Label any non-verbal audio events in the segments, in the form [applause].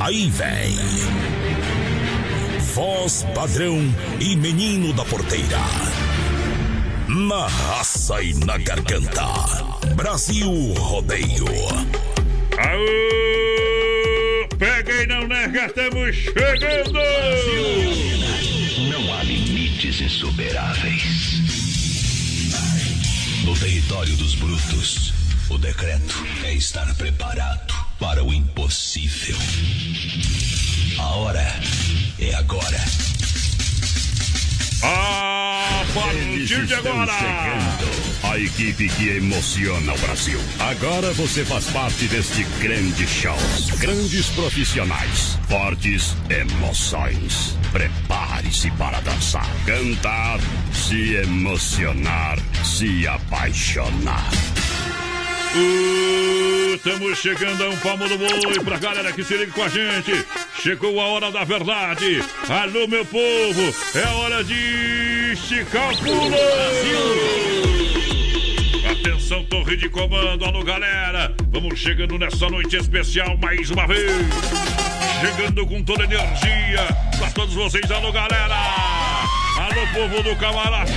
Aí vem. Voz padrão e menino da porteira. Na raça e na garganta. Brasil Rodeio. Aô! Pega e não nega, estamos chegando! Não há limites insuperáveis. No território dos brutos, o decreto é estar preparado para o impossível. A hora é agora. A partir de agora, A equipe que emociona o Brasil. Agora você faz parte deste grande show. Grandes profissionais, fortes emoções. Prepare-se para dançar, cantar, se emocionar, se apaixonar. Estamos chegando a um palmo do boi pra galera que se liga com a gente. Chegou a hora da verdade. Alô, meu povo, é hora de esticar o pulo. Atenção, torre de comando. Alô, galera. Vamos chegando nessa noite especial mais uma vez. Chegando com toda energia pra todos vocês. Alô, galera. Alô, povo do camarote.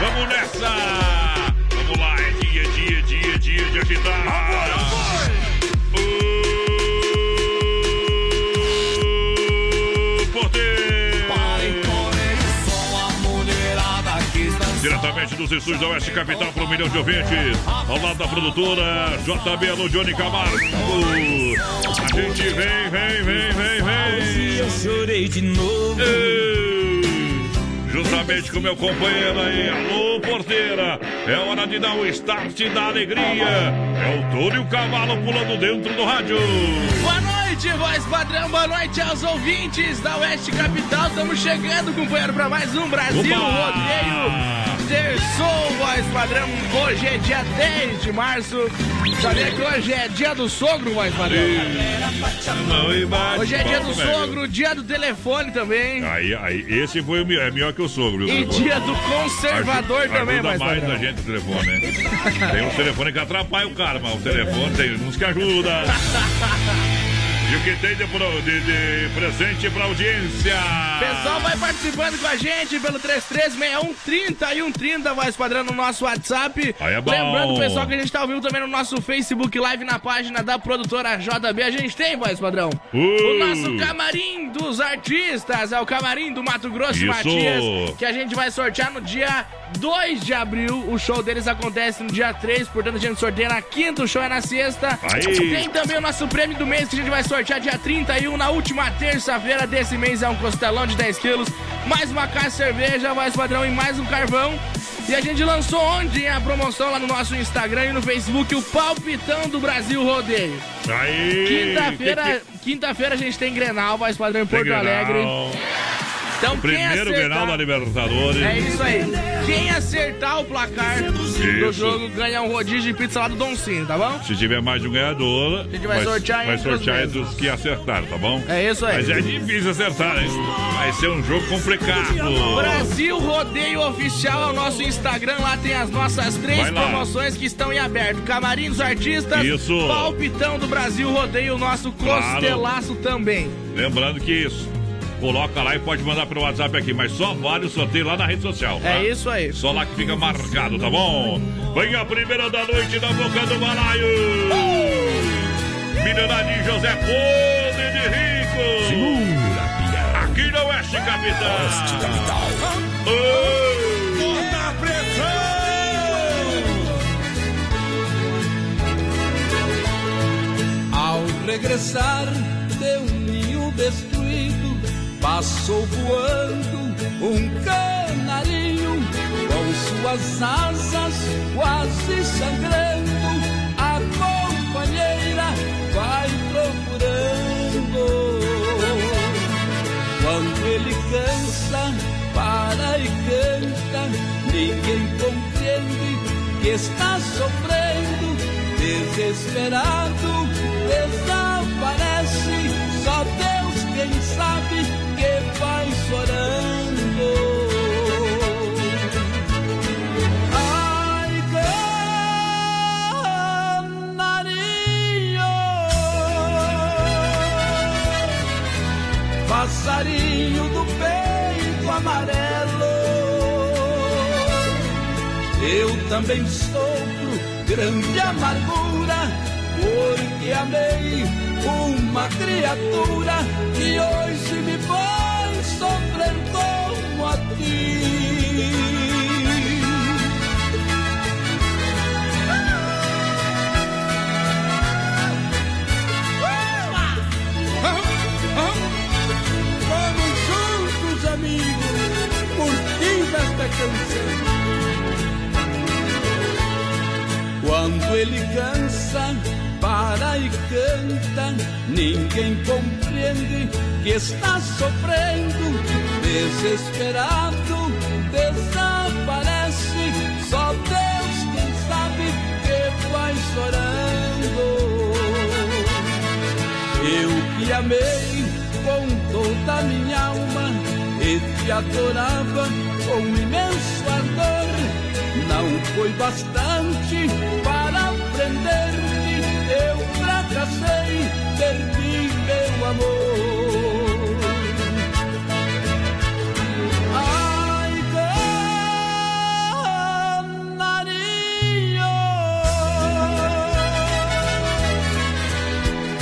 Vamos nessa. Vamos lá, é dia, dia, dia, dia de agitar. Agora Diretamente dos estúdios da Oeste Capital para um milhão de ouvintes. Ao lado da produtora JB Alô Johnny Camargo. A gente vem, vem, vem, vem, vem. Eu chorei de novo. Juntamente com meu companheiro aí, alô porteira, é hora de dar o start da alegria. É o touro e o cavalo pulando dentro do rádio. Boa noite, voz padrão. Boa noite aos ouvintes da Oeste Capital. Estamos chegando, companheiro, para mais um Brasil Opa! Rodeio. Terçou, voz padrão. Hoje é dia 10 de março. Sabia que hoje é dia do sogro, voz padrão? Hoje é dia do sogro, dia do telefone também. Aí, aí, esse foi o, mi- é melhor que o sogro. E dia do conservador Ajuda- também, ajuda voz mais padrão. a gente o telefone, né? Tem um telefone que atrapalha o cara, mas o telefone tem uns que ajuda. [laughs] E o que tem de, de- de presente pra audiência? Pessoal, vai participando com a gente pelo 336130 e 130, voz padrão no nosso WhatsApp. Aí é bom. Lembrando, pessoal, que a gente tá ao vivo também no nosso Facebook Live na página da produtora JB. A gente tem, voz padrão. Uh. O nosso camarim dos artistas, é o camarim do Mato Grosso Isso. Matias, que a gente vai sortear no dia 2 de abril. O show deles acontece no dia 3, portanto a gente sorteia na quinta, o show é na sexta. Aí. Tem também o nosso prêmio do mês que a gente vai sortear dia 31, na última terça-feira desse mês. É um costelão de 10 quilos, mais uma caixa de cerveja, mais padrão e mais um carvão. E a gente lançou ontem a promoção lá no nosso Instagram e no Facebook, o Palpitão do Brasil Rodeio. Aí. Quinta-feira, quinta-feira a gente tem Grenal, voz padrão em Porto Alegre. Então, primeiro acertar- Grenal da Libertadores. É isso aí. Quem acertar o placar do Isso. jogo ganha um rodízio de pizza lá do Doncinho, tá bom? Se tiver mais de um ganhador, a gente vai sortear vai entre os sortear mesmos. entre os que acertaram, tá bom? É isso aí. Mas é difícil acertar, hein? Vai ser um jogo complicado. Brasil Rodeio Oficial é o nosso Instagram. Lá tem as nossas três Vai promoções que estão em aberto: Camarim dos Artistas, Isso. Palpitão do Brasil Rodeio, o nosso Claro. costelaço também. Lembrando que isso, coloca lá e pode mandar pelo WhatsApp aqui, mas só vale o sorteio lá na rede social. tá? É isso aí. Só lá que fica marcado, tá bom? Vem a primeira da noite da boca do balaio. Milionário José Podre de Rico. capital. Oeste Capital. Oh! a pressão! Ao regressar de um ninho destruído, passou voando um canarinho com suas asas quase sangrando. A companheira vai procurando. Quando ele cansa, para e canta, ninguém compreende que está sofrendo, desesperado, desaparece. Só Deus quem sabe passarinho do peito amarelo. Eu também sofro grande amargura, porque amei uma criatura que hoje me faz sofrer como a ti. Curtindo esta canção. Quando ele cansa, para e canta, ninguém compreende que está sofrendo, desesperado, desaparece. Só Deus quem sabe que vai chorando. Eu que amei com toda a minha alma e te adorava com imenso ardor. Não foi bastante para prender-me, eu fracassei, perdi meu amor. Ai, canarinho,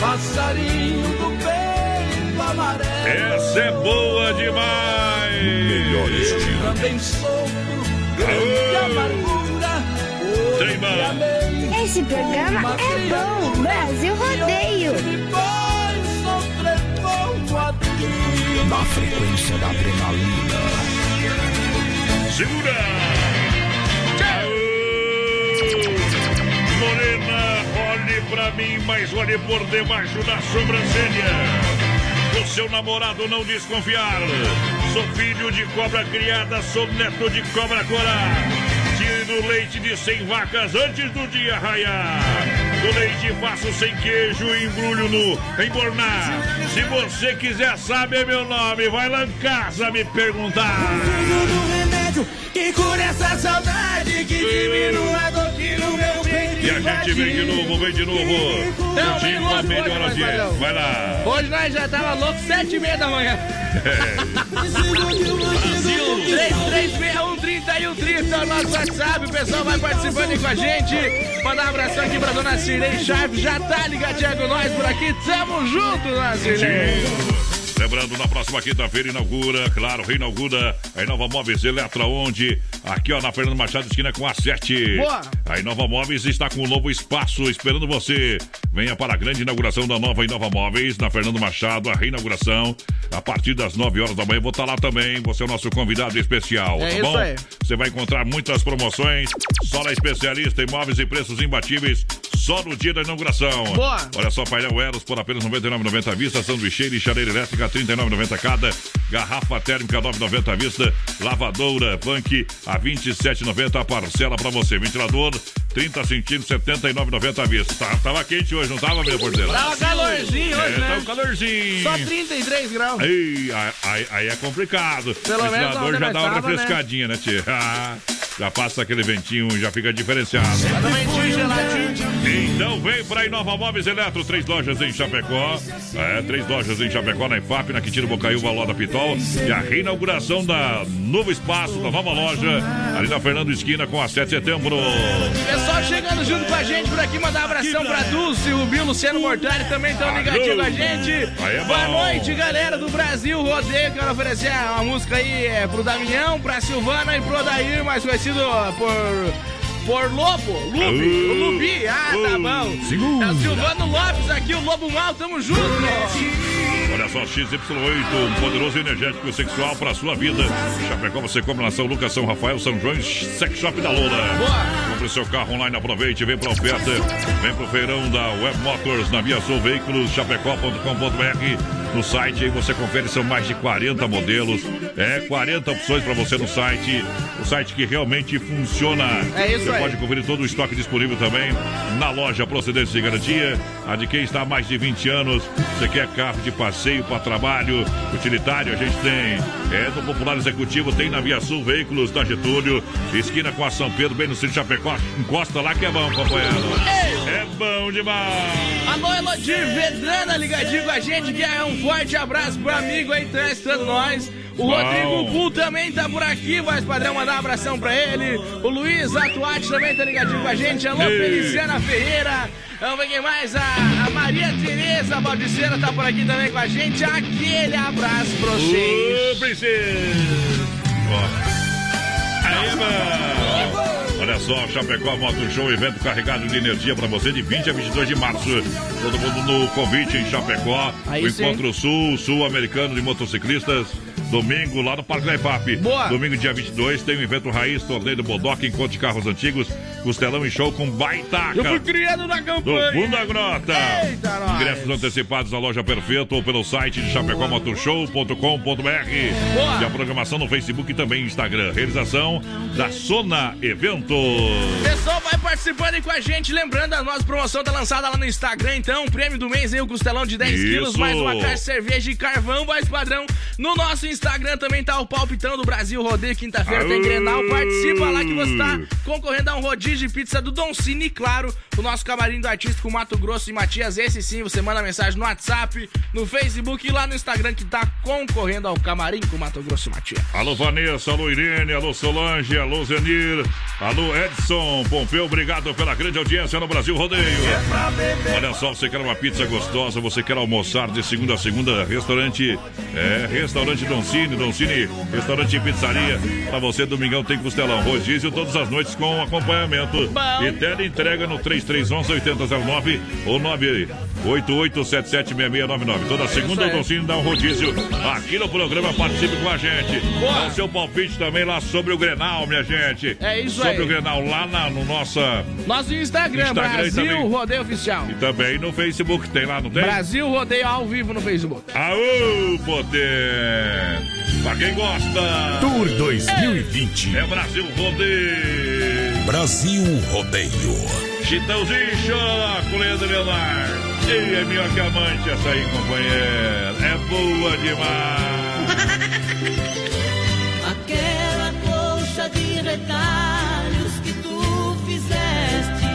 passarinho do peito amarelo. Essa é boa demais! Melhor estilo. Também sofro grande amargura. Hoje Esse programa é bom. Brasil Rodeio. Na frequência da adrenalina. Segura! Aô! Morena, olhe pra mim, mas olhe por debaixo da sobrancelha. O seu namorado não desconfiar. Sou filho de cobra criada, sou neto de cobra corar. Tiro leite de 100 vacas antes do dia raiar. Do leite faço sem queijo e embrulho no embornar. Se você quiser saber meu nome, vai lá em casa me perguntar. que cura essa saudade, que diminua a dor que no meu peito E a gente vem de novo, vem de novo. Não, Curtindo vem a logo, melhor logo, audiência. vai, lá. Hoje nós já tava louco, sete e meia da manhã. [laughs] Brasil. 3361 30 é o nosso WhatsApp. O pessoal vai participando aí com a gente. Mandar um abração aqui pra dona Cirlei Chaves. Já tá ligadinha com nós por aqui. Tamo junto, dona Cirlei. Lembrando, na próxima quinta-feira inaugura, claro, reinaugura a Inova Móveis Eletra, onde aqui ó, na Fernando Machado, esquina com a 7. Boa. A Inova Móveis está com um novo espaço esperando você. Venha para a grande inauguração da nova Inova Móveis, na Fernando Machado, a reinauguração, a partir das 9 horas da manhã. Vou estar lá também, você é o nosso convidado especial, É tá isso bom? aí. Você vai encontrar muitas promoções, só na especialista, imóveis e preços imbatíveis, só no dia da inauguração. Boa. Olha só, painel Eros por apenas R$ 99,90 à vista, sanduicheira e chaleira elétrica R$ 39,90 cada, garrafa térmica R$ 9,90 à vista, lavadora Punk a R$ 27,90 a parcela pra você, ventilador 30 centímetros R$ 79,90 à vista. Tá, tava quente hoje, não tava, minha porteira? Tava calorzinho É, hoje, um né? calorzinho. Só 33 graus. Ei, aí, aí- aí é complicado. Pelo o menos ventilador onde já dá uma tava, né? refrescadinha, né, tia? [laughs] Já passa aquele ventinho, já fica diferenciado. Então vem pra Inova Móveis Eletro, três lojas em Chapecó. É, três lojas em Chapecó, na IFAP, na Quintino Bocaiúva, Loda Pitol. E a reinauguração da novo espaço, da nova loja, ali na Fernando Esquina, com a 7 de setembro. Pessoal chegando junto com a gente por aqui, mandar um abração pra Dulce, o Bill, Luciano Mortari também estão ligadinhos com a gente. É Boa noite, galera do Brasil Rodeio. Quero oferecer uma música aí é, pro Damião, pra Silvana e pro Odair, mais conhecido por. Por Lobo, Lubi, o Lubi, ah, tá bom. Segura. É o Silvano Lopes aqui, o Lobo Mal, tamo junto. Olha só, XY8, um poderoso e energético sexual para sua vida. Chapecó você compra na São Lucas, São Rafael, São João, Sex Shop da Lola. Compre seu carro online, aproveite, vem pra oferta. Vem pro feirão da Web Motors na Via Sul Veículos, chapecó.com.br. No site aí você confere, são mais de 40 modelos. É, 40 opções para você no site. O site que realmente funciona. É isso Você aí. pode conferir todo o estoque disponível também na loja Procedência e Garantia. A de quem está há mais de 20 anos. Você quer carro de passeio para trabalho, utilitário, a gente tem. É do Popular Executivo, tem na Via Sul Veículos da Getúlio, esquina com a São Pedro, bem no de Chapecó. Encosta lá que é bom, companheiro. É bom demais. Alô, Elodir Vedrana ligadinho com a gente, que é um forte abraço pro amigo aí, testando nós. O Bom. Rodrigo Bull também tá por aqui, voz padrão, mandar um abração pra ele. O Luiz Atuati também tá ligadinho com a gente. Alô, Ei. Feliciana Ferreira. Vamos ver quem mais? A, a Maria Tereza Baldiceira tá por aqui também com a gente. Aquele abraço pra vocês. Ô, princesa! Aí, mano! Olha só, Chapecó Moto Show, evento carregado de energia para você de 20 a 22 de março. Todo mundo no convite em Chapecó. Aí o sim. Encontro Sul, Sul-Americano de Motociclistas. Domingo lá no Parque da IFAP. Boa. Domingo, dia 22, tem o evento Raiz, torneio do Bodoc, encontro de carros antigos, costelão e show com baitaca. Eu fui criado na Do campanha. fundo da grota. Eita, nós. Ingressos antecipados na loja Perfeito ou pelo site de chapecómotoshow.com.br. Boa. E a programação no Facebook e também Instagram. Realização da Sona Eventos. Pessoal, vai participando aí com a gente. Lembrando, a nossa promoção tá lançada lá no Instagram, então. Prêmio do mês aí, o costelão de 10 Isso. quilos, mais uma caixa de cerveja e carvão, mais padrão. No nosso Instagram também tá o Palpitão do Brasil Rodeio. Quinta-feira tem. Grenal. Participa lá que você tá concorrendo a um rodízio de pizza do Don Cine. Claro, o nosso camarim do artístico Mato Grosso e Matias. Esse sim, você manda mensagem no WhatsApp, no Facebook e lá no Instagram que tá concorrendo ao camarim com Mato Grosso e Matias. Alô Vanessa, alô Irene, alô Solange, alô Zenir, alô Edson Pompeu, obrigado pela grande audiência no Brasil Rodeio. Olha só, você quer uma pizza gostosa, você quer almoçar de segunda a segunda, restaurante, é, restaurante Don Cine, Don Cine, restaurante e pizzaria. Pra você, domingão tem costelão, rodízio todas as noites com acompanhamento. Bom. E tela entrega no 3311-8009 ou 988776699. Toda segunda o aí. Don Cine dá um rodízio aqui no programa, participe com a gente. Boa. Dá o seu palpite também lá sobre o Grenal, minha gente. É isso sobre aí. o Grenal lá na, no nossa... Nosso Instagram, Instagram Brasil também. Rodeio Oficial. E também no Facebook tem lá, não tem? Brasil Rodeio ao vivo no Facebook. Aô, poder! Pra quem gosta, Tour 2020. é Brasil Rodeio. Brasil Rodeio. Chitãozinho Choco, Leandro Leonardo. E é melhor que amante essa aí, companheiro. É boa demais. [laughs] Aquela colcha de retalhos que tu fizeste,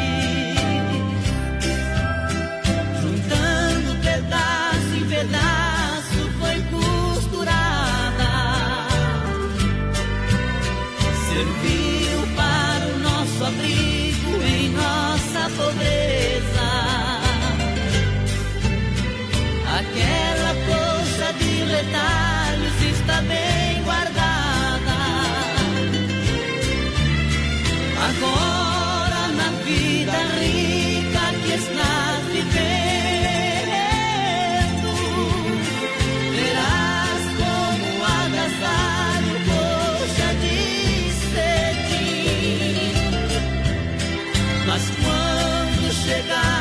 juntando pedaço em pedaço, llegar.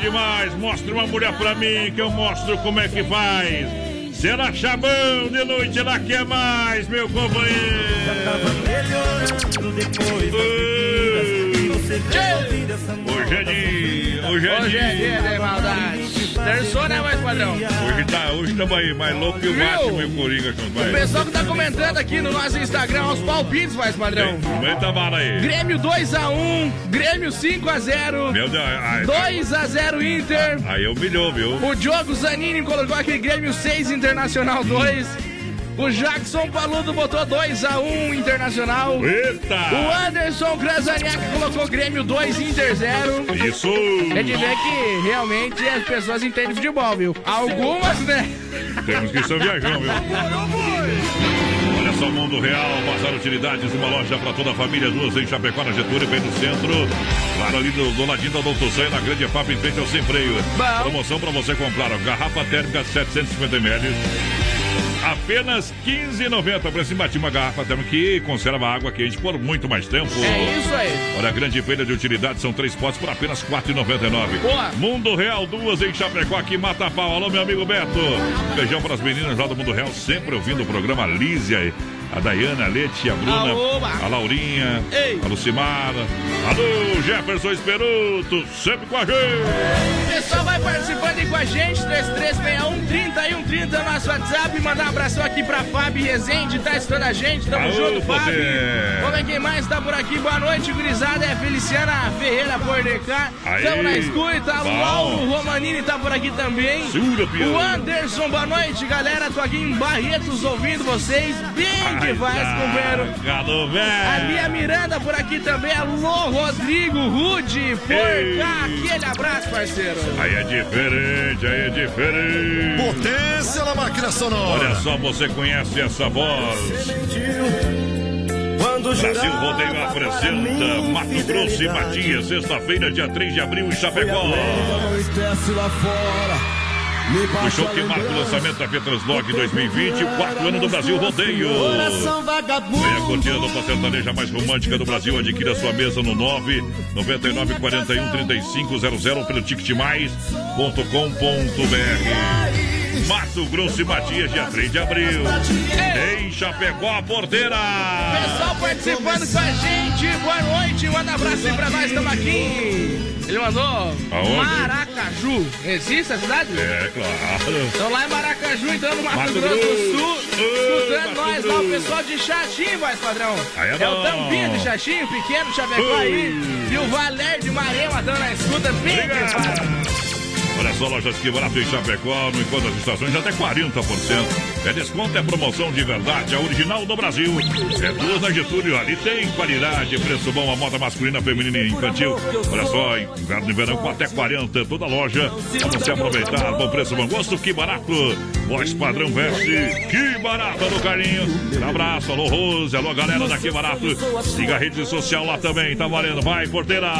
Demais. Mostra uma mulher pra mim que eu mostro como é que faz. Se ela chabão de noite, ela quer mais, meu companheiro. Hoje é dia, hoje é Hoje é dia. dia de maldade. Terçou, né, mais padrão? Hoje tá, hoje tamo aí, mais louco que o? Batman e o Coringa junto. O pessoal que tá comentando aqui no nosso Instagram, os palpites, mais padrão. Aumenta a bala aí. Grêmio 2x1, Grêmio 5x0, Meu Deus, ai, 2x0 Inter. aí humilhou, viu? O Diogo Zanini colocou aqui Grêmio 6, Internacional 2. O Jackson Paludo botou 2x1 Internacional. Eita! O Anderson Krasaniak colocou Grêmio 2, Inter 0. Isso! É de ver que realmente as pessoas entendem futebol, viu? Algumas, né? Temos que são viajão, viu? Olha só, Mundo Real, Bazar Utilidades, uma loja para toda a família, duas em Chapecó, na Getúlio, bem no centro. Claro, ali do, do ladinho da Doutor Zé, na Grande EFAP, em frente ao Sem Freio. Promoção para você comprar, ó, garrafa térmica 750ml. Apenas R$ 15,90 para cima de uma garrafa térmica que conserva água quente por muito mais tempo. É isso aí. Olha, a grande feira de utilidades são três potes por apenas R$ 4,99. Boa. Mundo Real, duas em Chapecó, aqui mata pau. Alô, meu amigo Beto. Beijão para as meninas lá do Mundo Real, sempre ouvindo o programa Lízia. A Dayana, a Leti, a Bruna, a Laurinha, Ei. a Lucimara. Alô, Jefferson Esperuto, sempre com a gente. O pessoal vai participando aí com a gente, 3361 3130 é o nosso WhatsApp. Mandar um abração aqui pra Fábio Rezende, tá estudando a gente. Tamo Aô, junto, Fábio. Vamos ver quem mais tá por aqui. Boa noite, gurizada. É Feliciana Ferreira Bordecar. Aí. Tamo na escuta. O. Lauro Romanini tá por aqui também. Segura. O Anderson, boa noite, galera. Tô aqui em Barretos ouvindo vocês. Bem que faz, companheiro. Galo A Lia velho. Miranda por aqui também. Alô, Rodrigo Rude, por Ei. cá. Aquele abraço, parceiro. Aí é diferente, aí é diferente. Potência na máquina sonora. Olha só, você conhece essa voz. Brasil Rodeio apresenta Mato Grosso e Matias, sexta-feira, dia 3 de abril, em Chapecó. O show que marca o lançamento da Petranslog 2020, o quarto ano do Brasil Rodeio. Venha curtindo a sertaneja mais romântica do Brasil. Adquira sua mesa no 9 99 41 35 00 pelo ticketmais.com.br. Mato Grosso e Matias, dia 3 de abril. Em Chapecó, a porteira. Pessoal participando com a gente, boa noite, um abraço aí pra nós, estamos aqui. Ele mandou Aonde? Maracaju. Existe a cidade? É, claro. Estão lá em Maracaju, então, no Mato, Mato Grosso, do. Sul. Escutando nós lá, o pessoal de Xaxim, voz padrão. Aí é o bom. Tampinha de Xaxim, pequeno Chapecó aí. E o Valer de Marema dando a escuta bem que. Olha só, lojas que barato em Chapecó, no encontro das estações, até 40%. É desconto, é promoção de verdade, a original do Brasil. É duas na Getúlio, ali tem qualidade, preço bom, a moda masculina, feminina e infantil. Olha só, inverno e verão com até 40, toda loja. Pra você aproveitar, bom preço, bom gosto, que barato. Voz padrão veste, que barato no carinho. Um abraço, alô Rose, alô galera daqui barato. Siga a rede social lá também, tá valendo. Vai, porteira.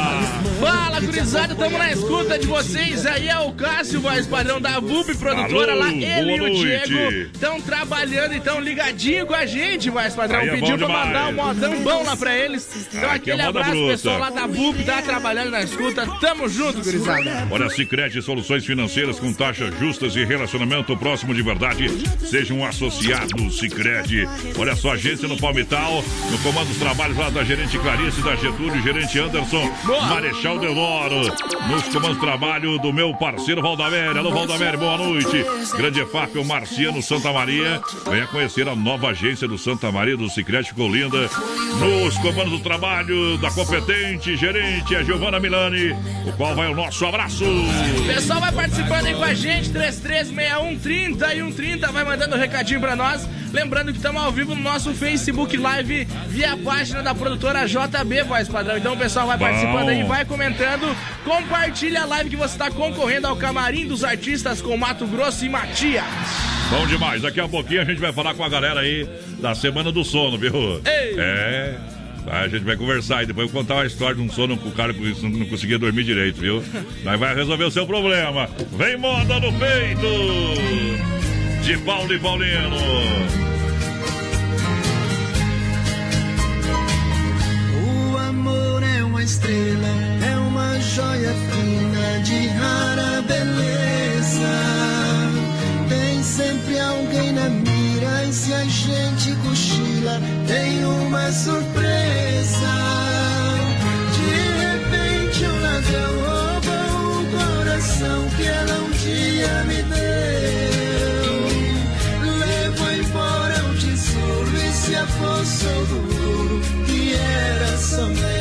Fala, gurizada, tamo na escuta de vocês. Aí é o Cássio, voz padrão da VUP Produtora Alô, lá. Ele e boa o noite. Diego estão trabalhando, então ligadinho com a gente, voz padrão. Aí é Pediu pra mandar um demais. modão bom lá pra eles. Então Aqui é aquele moda abraço, bruta. pessoal lá da VUP, tá trabalhando na escuta. Tamo junto, gurizada. Olha, Sicredi Soluções Financeiras com taxas justas e relacionamento próximo de verdade. Seja um associado Sicredi. Olha só, agência no Palmital, no comando dos trabalhos lá da gerente Clarice, da Getúlio, gerente Anderson, Marechal Deodoro. Nos comandos trabalho do meu parceiro Valdamério. Alô, Valdamério, boa noite. Grande EFAP, o Marciano Santa Maria. Venha conhecer a nova agência do Santa Maria do Sicredi ficou linda. Nos comandos do trabalho da competente gerente, a Giovana Milani, o qual vai o nosso abraço. O pessoal vai participando aí com a gente, 336130 e 130, vai mandando um recadinho pra nós. Lembrando que estamos ao vivo no nosso Facebook Live via página da produtora JB Voz Padrão. Então o pessoal vai Bom. participando aí, vai comentando. Compartilha a live que você está concorrendo ao Camarim dos Artistas com Mato Grosso e Matias. Bom demais. Daqui a pouquinho a gente vai falar com a galera aí da Semana do Sono, viu? Ei. É. A gente vai conversar e depois eu vou contar uma história de um sono que o cara que não conseguia dormir direito, viu? Nós vai resolver o seu problema. Vem moda no peito! De Paulo e Paulino. O amor é uma estrela, é uma joia fina de rara beleza. Tem sempre alguém na mira e se a gente cochila, tem uma surpresa. De repente um ladrão roubou o coração que ela um dia me deu. Levou embora o tesouro e se apossou do ouro que era só.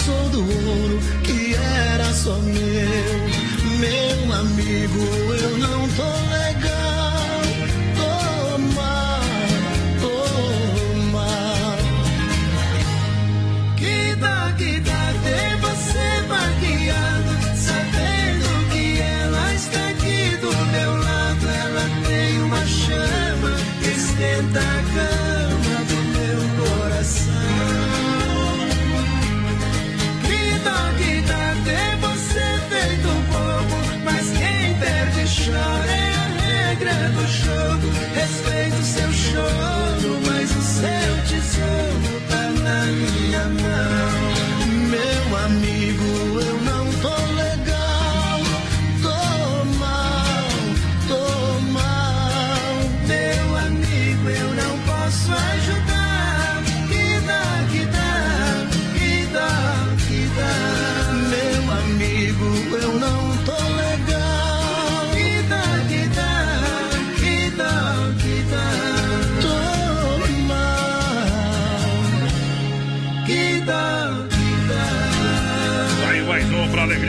Apossou do ouro que era só meu. Meu amigo,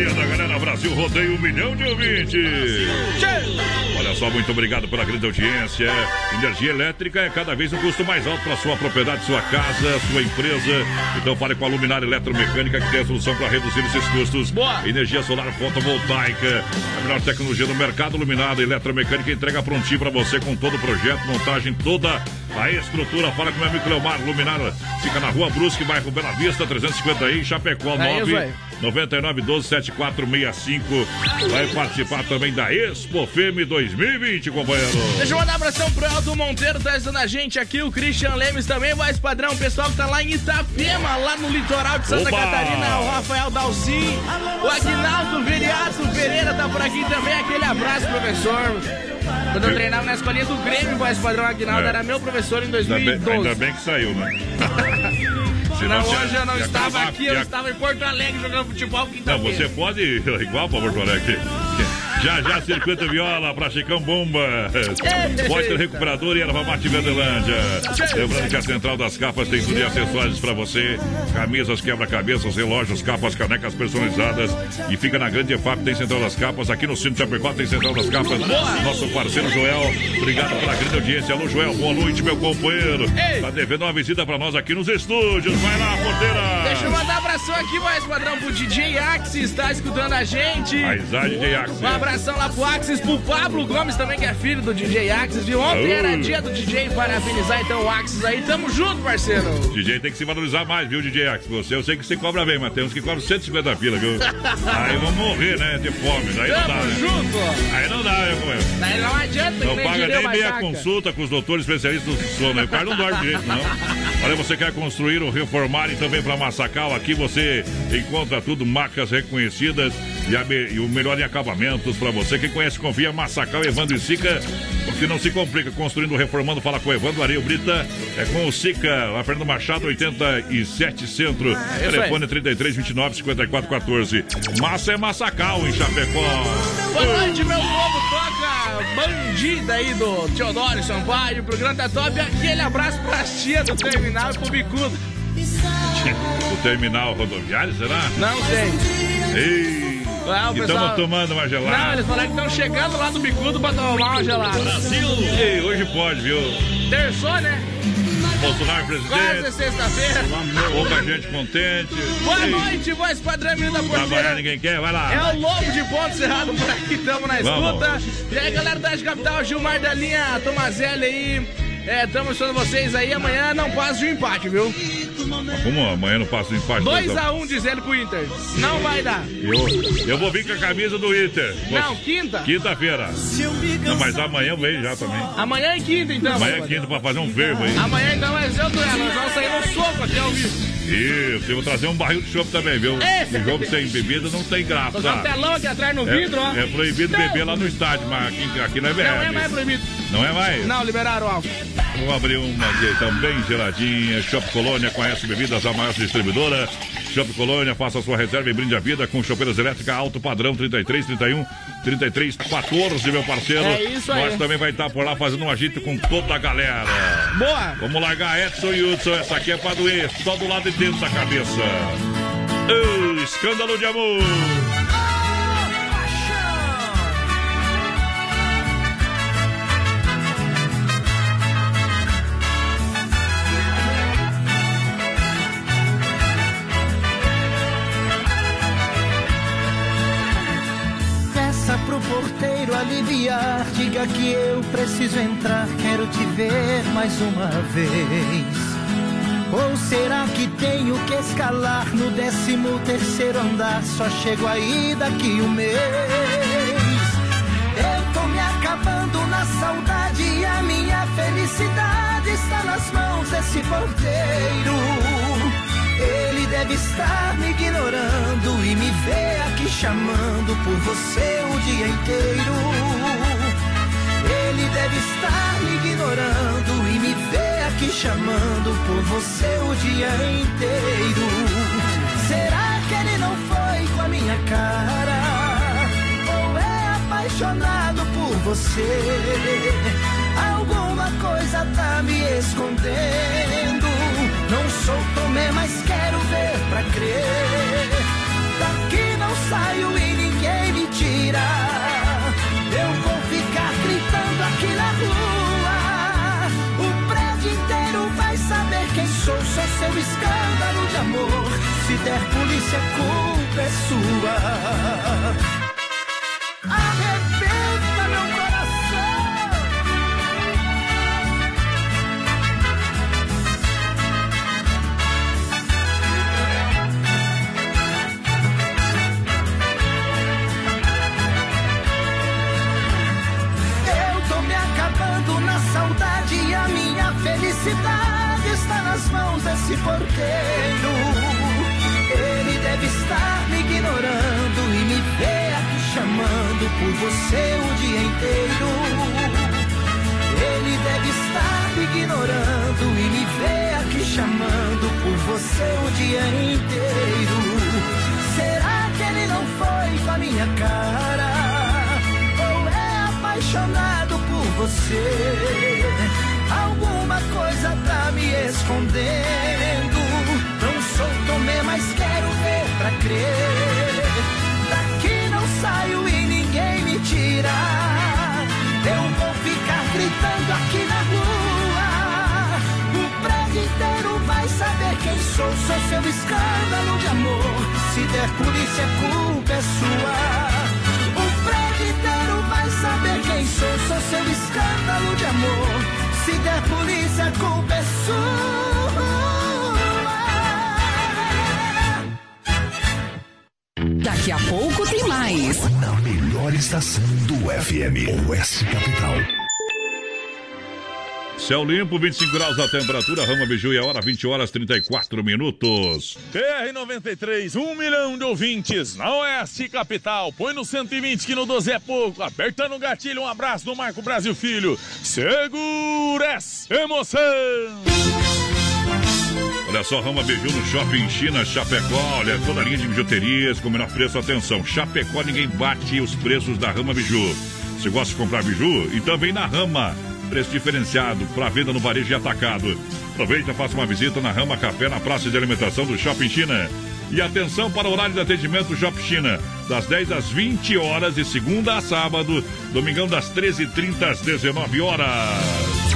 radio, they're gonna rádio rodeia um milhão de ouvintes. Olha só, muito obrigado pela grande audiência. Energia elétrica é cada vez um custo mais alto para sua propriedade, sua casa, sua empresa. Então fale com a Luminária Eletromecânica que tem a solução para reduzir esses custos. Boa. Energia solar fotovoltaica. A melhor tecnologia do mercado. Luminária Eletromecânica entrega prontinho para você com todo o projeto, montagem, toda a estrutura. Fala com o meu amigo Cleomar Luminária. Fica na rua Brusque, bairro Bela Vista, 350 aí, Chapecó, É isso 9 aí. 99 12 7465. Vai participar também da Expo Femme 2020, companheiro. Deixa eu mandar abração pro Elton Monteiro, tá ajudando a gente aqui. O Christian Lemes também, voz padrão. O pessoal que tá lá em Itapema, lá no litoral de Santa Oba! Catarina. O Rafael Dalcin, o Aguinaldo Viriato Pereira tá por aqui também. Aquele abraço, professor. Quando eu treinava na escolinha do Grêmio, voz padrão Aguinaldo É. era meu professor em Ainda bem, 2012. ainda bem que saiu, né? [laughs] Senão Senão hoje eu não estava aqui, eu ia- estava em Porto Alegre jogando futebol Não, você pode ir igual para Porto Alegre. Já já circuito viola para Chicão Bomba. Poster recuperador e erva mate Verdelândia. Lembrando que a Central das Capas tem tudo e acessórios para você: camisas, quebra-cabeças, relógios, capas, canecas personalizadas. E fica na Grande EFAP, tem Central das Capas. Aqui no Centro Chapecó tem Central das Capas. Nosso parceiro Joel, obrigado pela grande audiência. Alô, Joel, boa noite, meu companheiro. Ei. Tá devendo uma visita para nós aqui nos estúdios. Vai lá, porteira. Deixa eu mandar um abração aqui, voz padrão, pro DJ Axis, está escutando a gente. Paisagem de Axis. Um abração lá pro Axis, pro Pablo Gomes também, que é filho do DJ Axis, viu? Ontem era dia do DJ, parabenizar então o Axis aí. Tamo junto, parceiro. [laughs] DJ tem que se valorizar mais, viu, DJ Ax? Você, eu sei que você cobra bem, mas tem uns que cobram 150 pila, viu? [laughs] Aí vamos morrer, né? De fome. Aí não dá, Tamo né? junto. Aí não dá, né, companheiro? Daí não adianta, Não paga nem meia consulta com os doutores especialistas do sono. aí O cara não dorme direito, não. Olha, você quer construir ou reformar e também para Massacal, aqui você encontra tudo, marcas reconhecidas e, a e o melhor em acabamentos para você. Quem conhece, confia, Massacal, Evandro e Sica, porque não se complica. Construindo, reformando, fala com o Evandro Areio Brita, é com o Sica, lá Fernando Machado, 87 Centro. isso aí. Telefone 33 29 54 14. Massa é Massacal, em Chapecó. Boa noite, meu povo. Toca bandida aí do Teodoro Sampaio. Programa tá top. Aquele abraço pra tia do terminal e pro bicudo. [laughs] O terminal rodoviário, será? Não sei. Ei! Ah, o E pessoal- estamos tomando uma Não, gelada. eles falaram que estão chegando lá do bicudo pra tomar uma gelada. Ei, hoje pode, viu? Terçou, né? Bolsonaro Quase presidente, sexta-feira. pouca gente contente. Boa Ei, noite, voz padrão menino da Trabalhar ninguém quer, vai lá. É o Lobo de Ponto Cerrado por aqui, tamo na Vamos. escuta. E aí, galera da Capital, Gilmar da linha Tomazelli aí. É, tamo esperando vocês aí. Amanhã não passa de um empate, viu? Como amanhã não passa empate? 2x1 dizendo pro Inter. Não vai dar. Eu, eu vou vir com a camisa do Inter. Não, quinta. Quinta-feira. Não, mas amanhã venho já também. Amanhã é quinta, então. Amanhã é quinta pra fazer um verbo aí. Amanhã então ser o duelo. Nós vamos sair no soco aqui ao vivo. Isso, eu vou trazer um barril de chopp também, viu? É. O jogo sem bebida não tem graça. Um telão aqui atrás no vidro, ó. É, é proibido beber lá no estádio, mas aqui, aqui não é Não é mais proibido. Não é mais? Não, liberaram o álcool. Vamos abrir uma aqui também geladinha. Shop Colônia conhece bebidas, a maior distribuidora. Shop Colônia, faça sua reserva e brinde a vida com chopeiras elétricas alto padrão 33, 31, 33, 14, meu parceiro. É isso aí. Nós também vai estar por lá fazendo um agito com toda a galera. Boa. Vamos largar Edson e Hudson. Essa aqui é pra doer, só do lado de dentro da cabeça. Ô, escândalo de amor. Diga que eu preciso entrar, quero te ver mais uma vez. Ou será que tenho que escalar no décimo terceiro andar? Só chego aí daqui um mês. Eu tô me acabando na saudade e a minha felicidade está nas mãos desse porteiro. Ele deve estar me ignorando e me vê aqui chamando por você o dia inteiro. Ele deve estar me ignorando e me vê aqui chamando por você o dia inteiro. Será que ele não foi com a minha cara? Ou é apaixonado por você? Alguma coisa tá me escondendo. Não sou Tomé, mas quero ver pra crer. Daqui não saio e ninguém me mentira. Aqui na rua. O prédio inteiro vai saber quem sou. Sou seu escândalo de amor. Se der polícia, a culpa é sua. Felicidade está nas mãos desse porteiro. Ele deve estar me ignorando e me ver aqui chamando por você o dia inteiro. Ele deve estar me ignorando e me ver aqui chamando por você o dia inteiro. Será que ele não foi com a minha cara? Ou é apaixonado por você? Alguma coisa tá me escondendo. Não sou Tomé, mas quero ver pra crer. Daqui não saio e ninguém me tira. Eu vou ficar gritando aqui na rua. O prédio inteiro vai saber quem sou. Sou seu escândalo de amor. Se der polícia, a culpa é sua. O prédio inteiro vai saber quem sou. Sou seu escândalo de amor. Se der polícia, a culpa é sua. Daqui a pouco tem mais. Na melhor estação do FM, Oeste Capital. Céu limpo, 25 graus a temperatura, Rama Biju e a hora 20 horas 34 minutos. BR-93, um milhão de ouvintes na Oeste Capital. Põe no 120 que no 12 é pouco. Apertando o gatilho, um abraço do Marco Brasil Filho. Segura essa emoção! Olha só, Rama Biju no Shopping China, Chapecó. Olha, toda a linha de bijuterias com o menor preço. Atenção, Chapecó, ninguém bate os preços da Rama Biju. Você gosta de comprar biju? E também na Rama. Preço diferenciado para venda no varejo e atacado. Aproveita, faça uma visita na Rama Café, na praça de alimentação do Shopping China. E atenção para o horário de atendimento do Shopping China, das 10 às 20 horas, de segunda a sábado, domingão das 13h30 às 19 horas.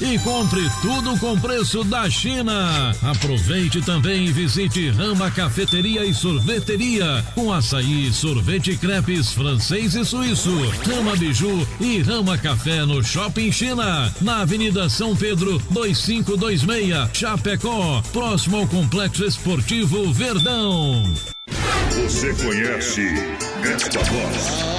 e compre tudo com preço da China. Aproveite também e visite Rama Cafeteria e Sorveteria com açaí, sorvete e crepes francês e suíço. Rama Biju e Rama Café no Shopping China, na Avenida São Pedro 2526, Chapecó, próximo ao Complexo Esportivo Verdão. Você conhece esta voz?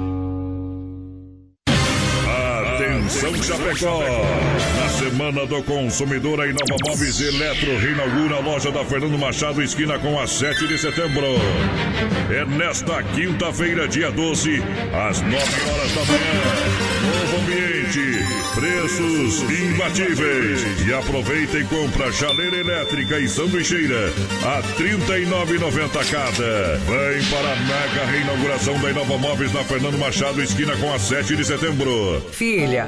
Atenção Chapecó! Na Semana do Consumidor, a Inova Móveis Eletro reinaugura a loja da Fernando Machado, esquina com a 7 de setembro. É nesta quinta-feira, dia 12, às 9 horas da manhã. Novo ambiente, preços imbatíveis. E aproveita e compra chaleira elétrica e sanduicheira a R$ 39,90 cada. Vem para a mega reinauguração da Inova Móveis na Fernando Machado, esquina com a 7 de setembro. Filha,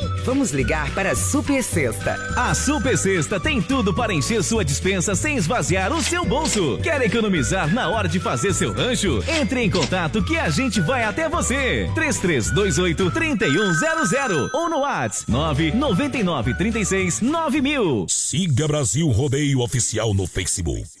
Vamos ligar para a Super Sexta. A Super Sexta tem tudo para encher sua dispensa sem esvaziar o seu bolso. Quer economizar na hora de fazer seu rancho? Entre em contato que a gente vai até você. 3328 3100 ou no WhatsApp 999 36 9000. Siga Brasil Rodeio Oficial no Facebook.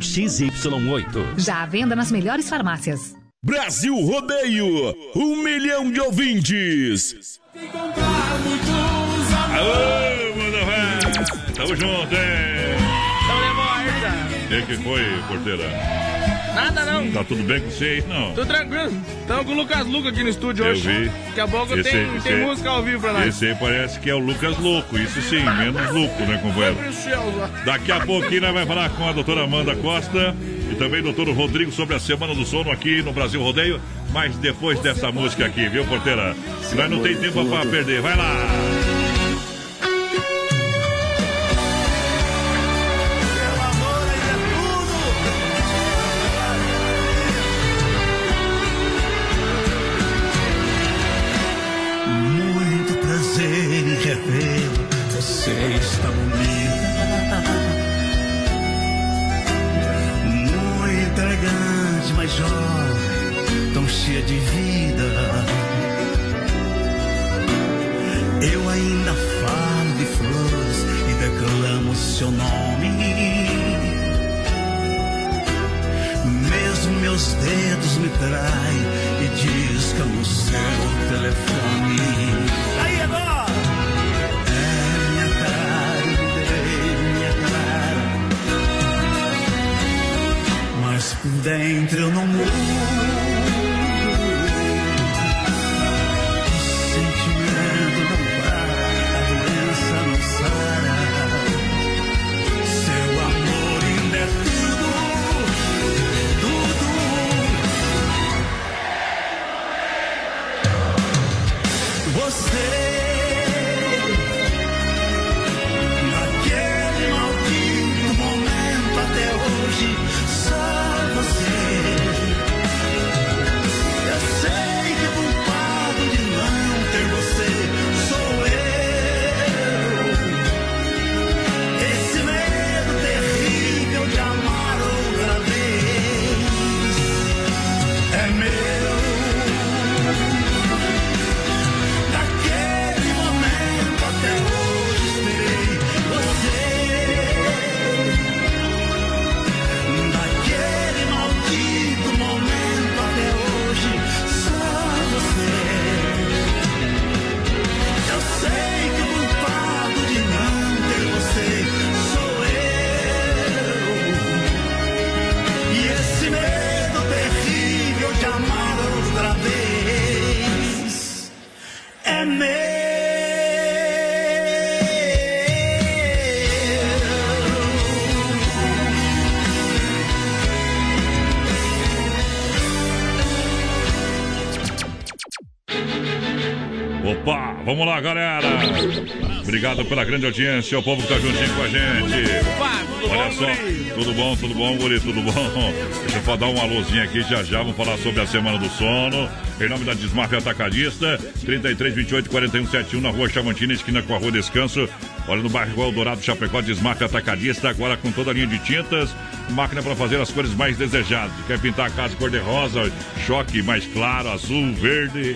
XY8. Já à venda nas melhores farmácias. Brasil Rodeio, um milhão de ouvintes. Aô, manda vai. Tamo junto, hein? Então levou O que foi, porteira? Nada não. Tá tudo bem com você aí? Não. Tudo tranquilo. Estamos com o Lucas Luca aqui no estúdio Eu hoje. vi. Daqui a pouco Esse- tem, esse- tem música ao vivo pra nós. Esse aí parece que é o Lucas Louco, isso sim, menos louco, né, companheiro? Daqui a pouquinho nós vamos falar com a doutora Amanda Costa e também o doutor Rodrigo sobre a Semana do Sono aqui no Brasil Rodeio. Mas depois dessa música aqui, viu, porteira? Nós não tem tempo pra perder, vai lá! Vamos lá, galera! Obrigado pela grande audiência, o povo que tá juntinho com a gente. Olha só, tudo bom, tudo bom, Guri, tudo bom? Deixa eu dar um alôzinho aqui já já, vamos falar sobre a Semana do Sono. Em nome da Desmaf Atacadista, 33, 28, 41, 71, na rua Chamantina, esquina com a rua Descanso. Olha no bairro Eldorado, Chapecó, Desmaf Atacadista, agora com toda a linha de tintas, máquina para fazer as cores mais desejadas. Quer pintar a casa cor-de-rosa, choque mais claro, azul, verde.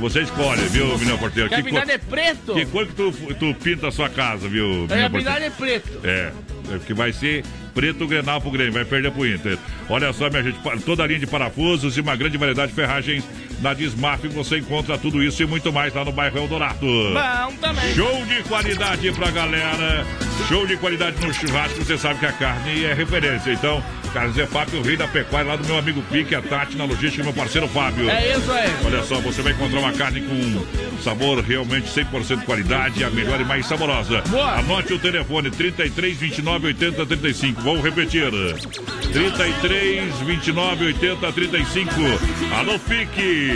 Você escolhe, viu, menino porteiro? Que pintada é preto. Que cor que tu, tu pinta a sua casa, viu, Aí menino a pintada é preto. é, é que vai ser preto Grenal pro Grêmio, vai perder pro Inter. Olha só, minha gente, toda a linha de parafusos e uma grande variedade de ferragens na Desmaf. Você encontra tudo isso e muito mais lá no bairro Eldorado. Bom também. Show de qualidade pra galera. Show de qualidade no churrasco. Você sabe que a carne é referência. Então, Carlos Fábio, o rei da pecuária, lá do meu amigo Pique, a Tati, na logística, meu parceiro Fábio. É isso aí. Olha só, você vai encontrar uma carne com sabor realmente 100% qualidade, a melhor e mais saborosa. Anote o telefone 33 29 80 35. Vou repetir. 33 29 80 35. Alô Pique.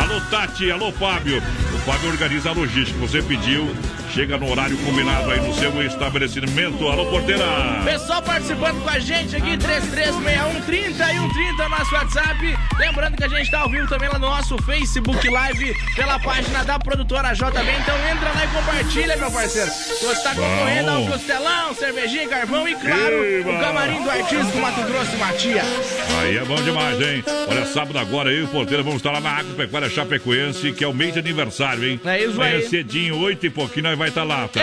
Alô Tati, alô Fábio. O Fábio organiza a logística. Você pediu, chega no horário combinado aí no seu estabelecimento. Alô Porteira. Pessoal participando com a gente aqui, 3361 30 e 130 nosso WhatsApp. Lembrando que a gente tá ao vivo também lá no nosso Facebook Live, pela página da produtora JB. Então entra lá e compartilha, meu parceiro. Se você tá concorrendo ao costelão, cervejinha, carvão e, claro, Eba! o camarim do artista Mato Grosso e Matias. Aí é bom demais, hein? Olha, sábado agora eu e o Porteira vamos estar lá na Agropecuária Chapecoense, que é o mês de aniversário, hein? É isso Amanhã aí. cedinho, oito e pouquinho, nós vai estar lá, tá?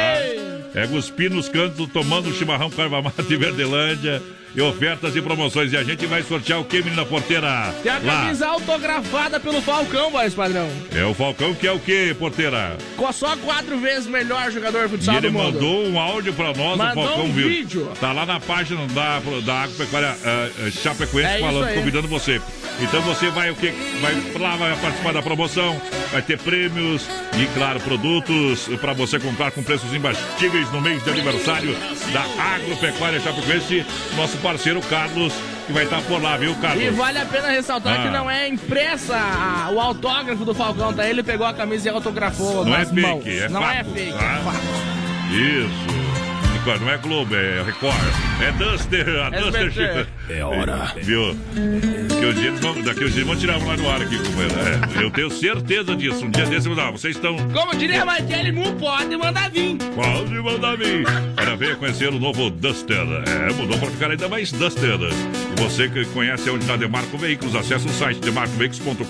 É cuspindo nos cantos, tomando chimarrão com erva mate em Verdelândia. E ofertas e promoções. E a gente vai sortear o que, menina porteira? Tem a Lá. camisa autografada pelo Falcão, voz padrão. É o Falcão que é o que, porteira? Com só quatro vezes melhor jogador de E futsal ele do mundo. mandou um áudio pra nós, Mandou o Falcão um viu. vídeo. Tá lá na página da, da Agropecuária eh, Chapecoense É falando, convidando você. Então você vai o que? Vai lá, vai participar da promoção, vai ter prêmios e, claro, produtos pra você comprar com preços imbatíveis no mês de aniversário da Agropecuária Chapecoense. Nosso parceiro Carlos, que vai estar por lá, viu, Carlos? E vale a pena ressaltar Ah. que não é impressa o autógrafo do Falcão, tá? Ele pegou a camisa e autografou Não é mãos. fake, é não é fato, fake, tá? é fato. Isso. Não é Globo, é Record. É Duster, a Duster SBT. Chica. É hora. Viu? Daqui uns dias vão, daqui uns dias vão tirar lá do ar aqui com ele. É, eu tenho certeza disso. Um dia desse eu vou dar. Vocês estão. Como diria Martelli, Mu pode mandar vir. Pode mandar vir. Para ver conhecer o novo Duster. É, mudou para ficar ainda mais Duster. Você que conhece onde está Demarco Veículos, acesse o site demarcoveículos.com.br.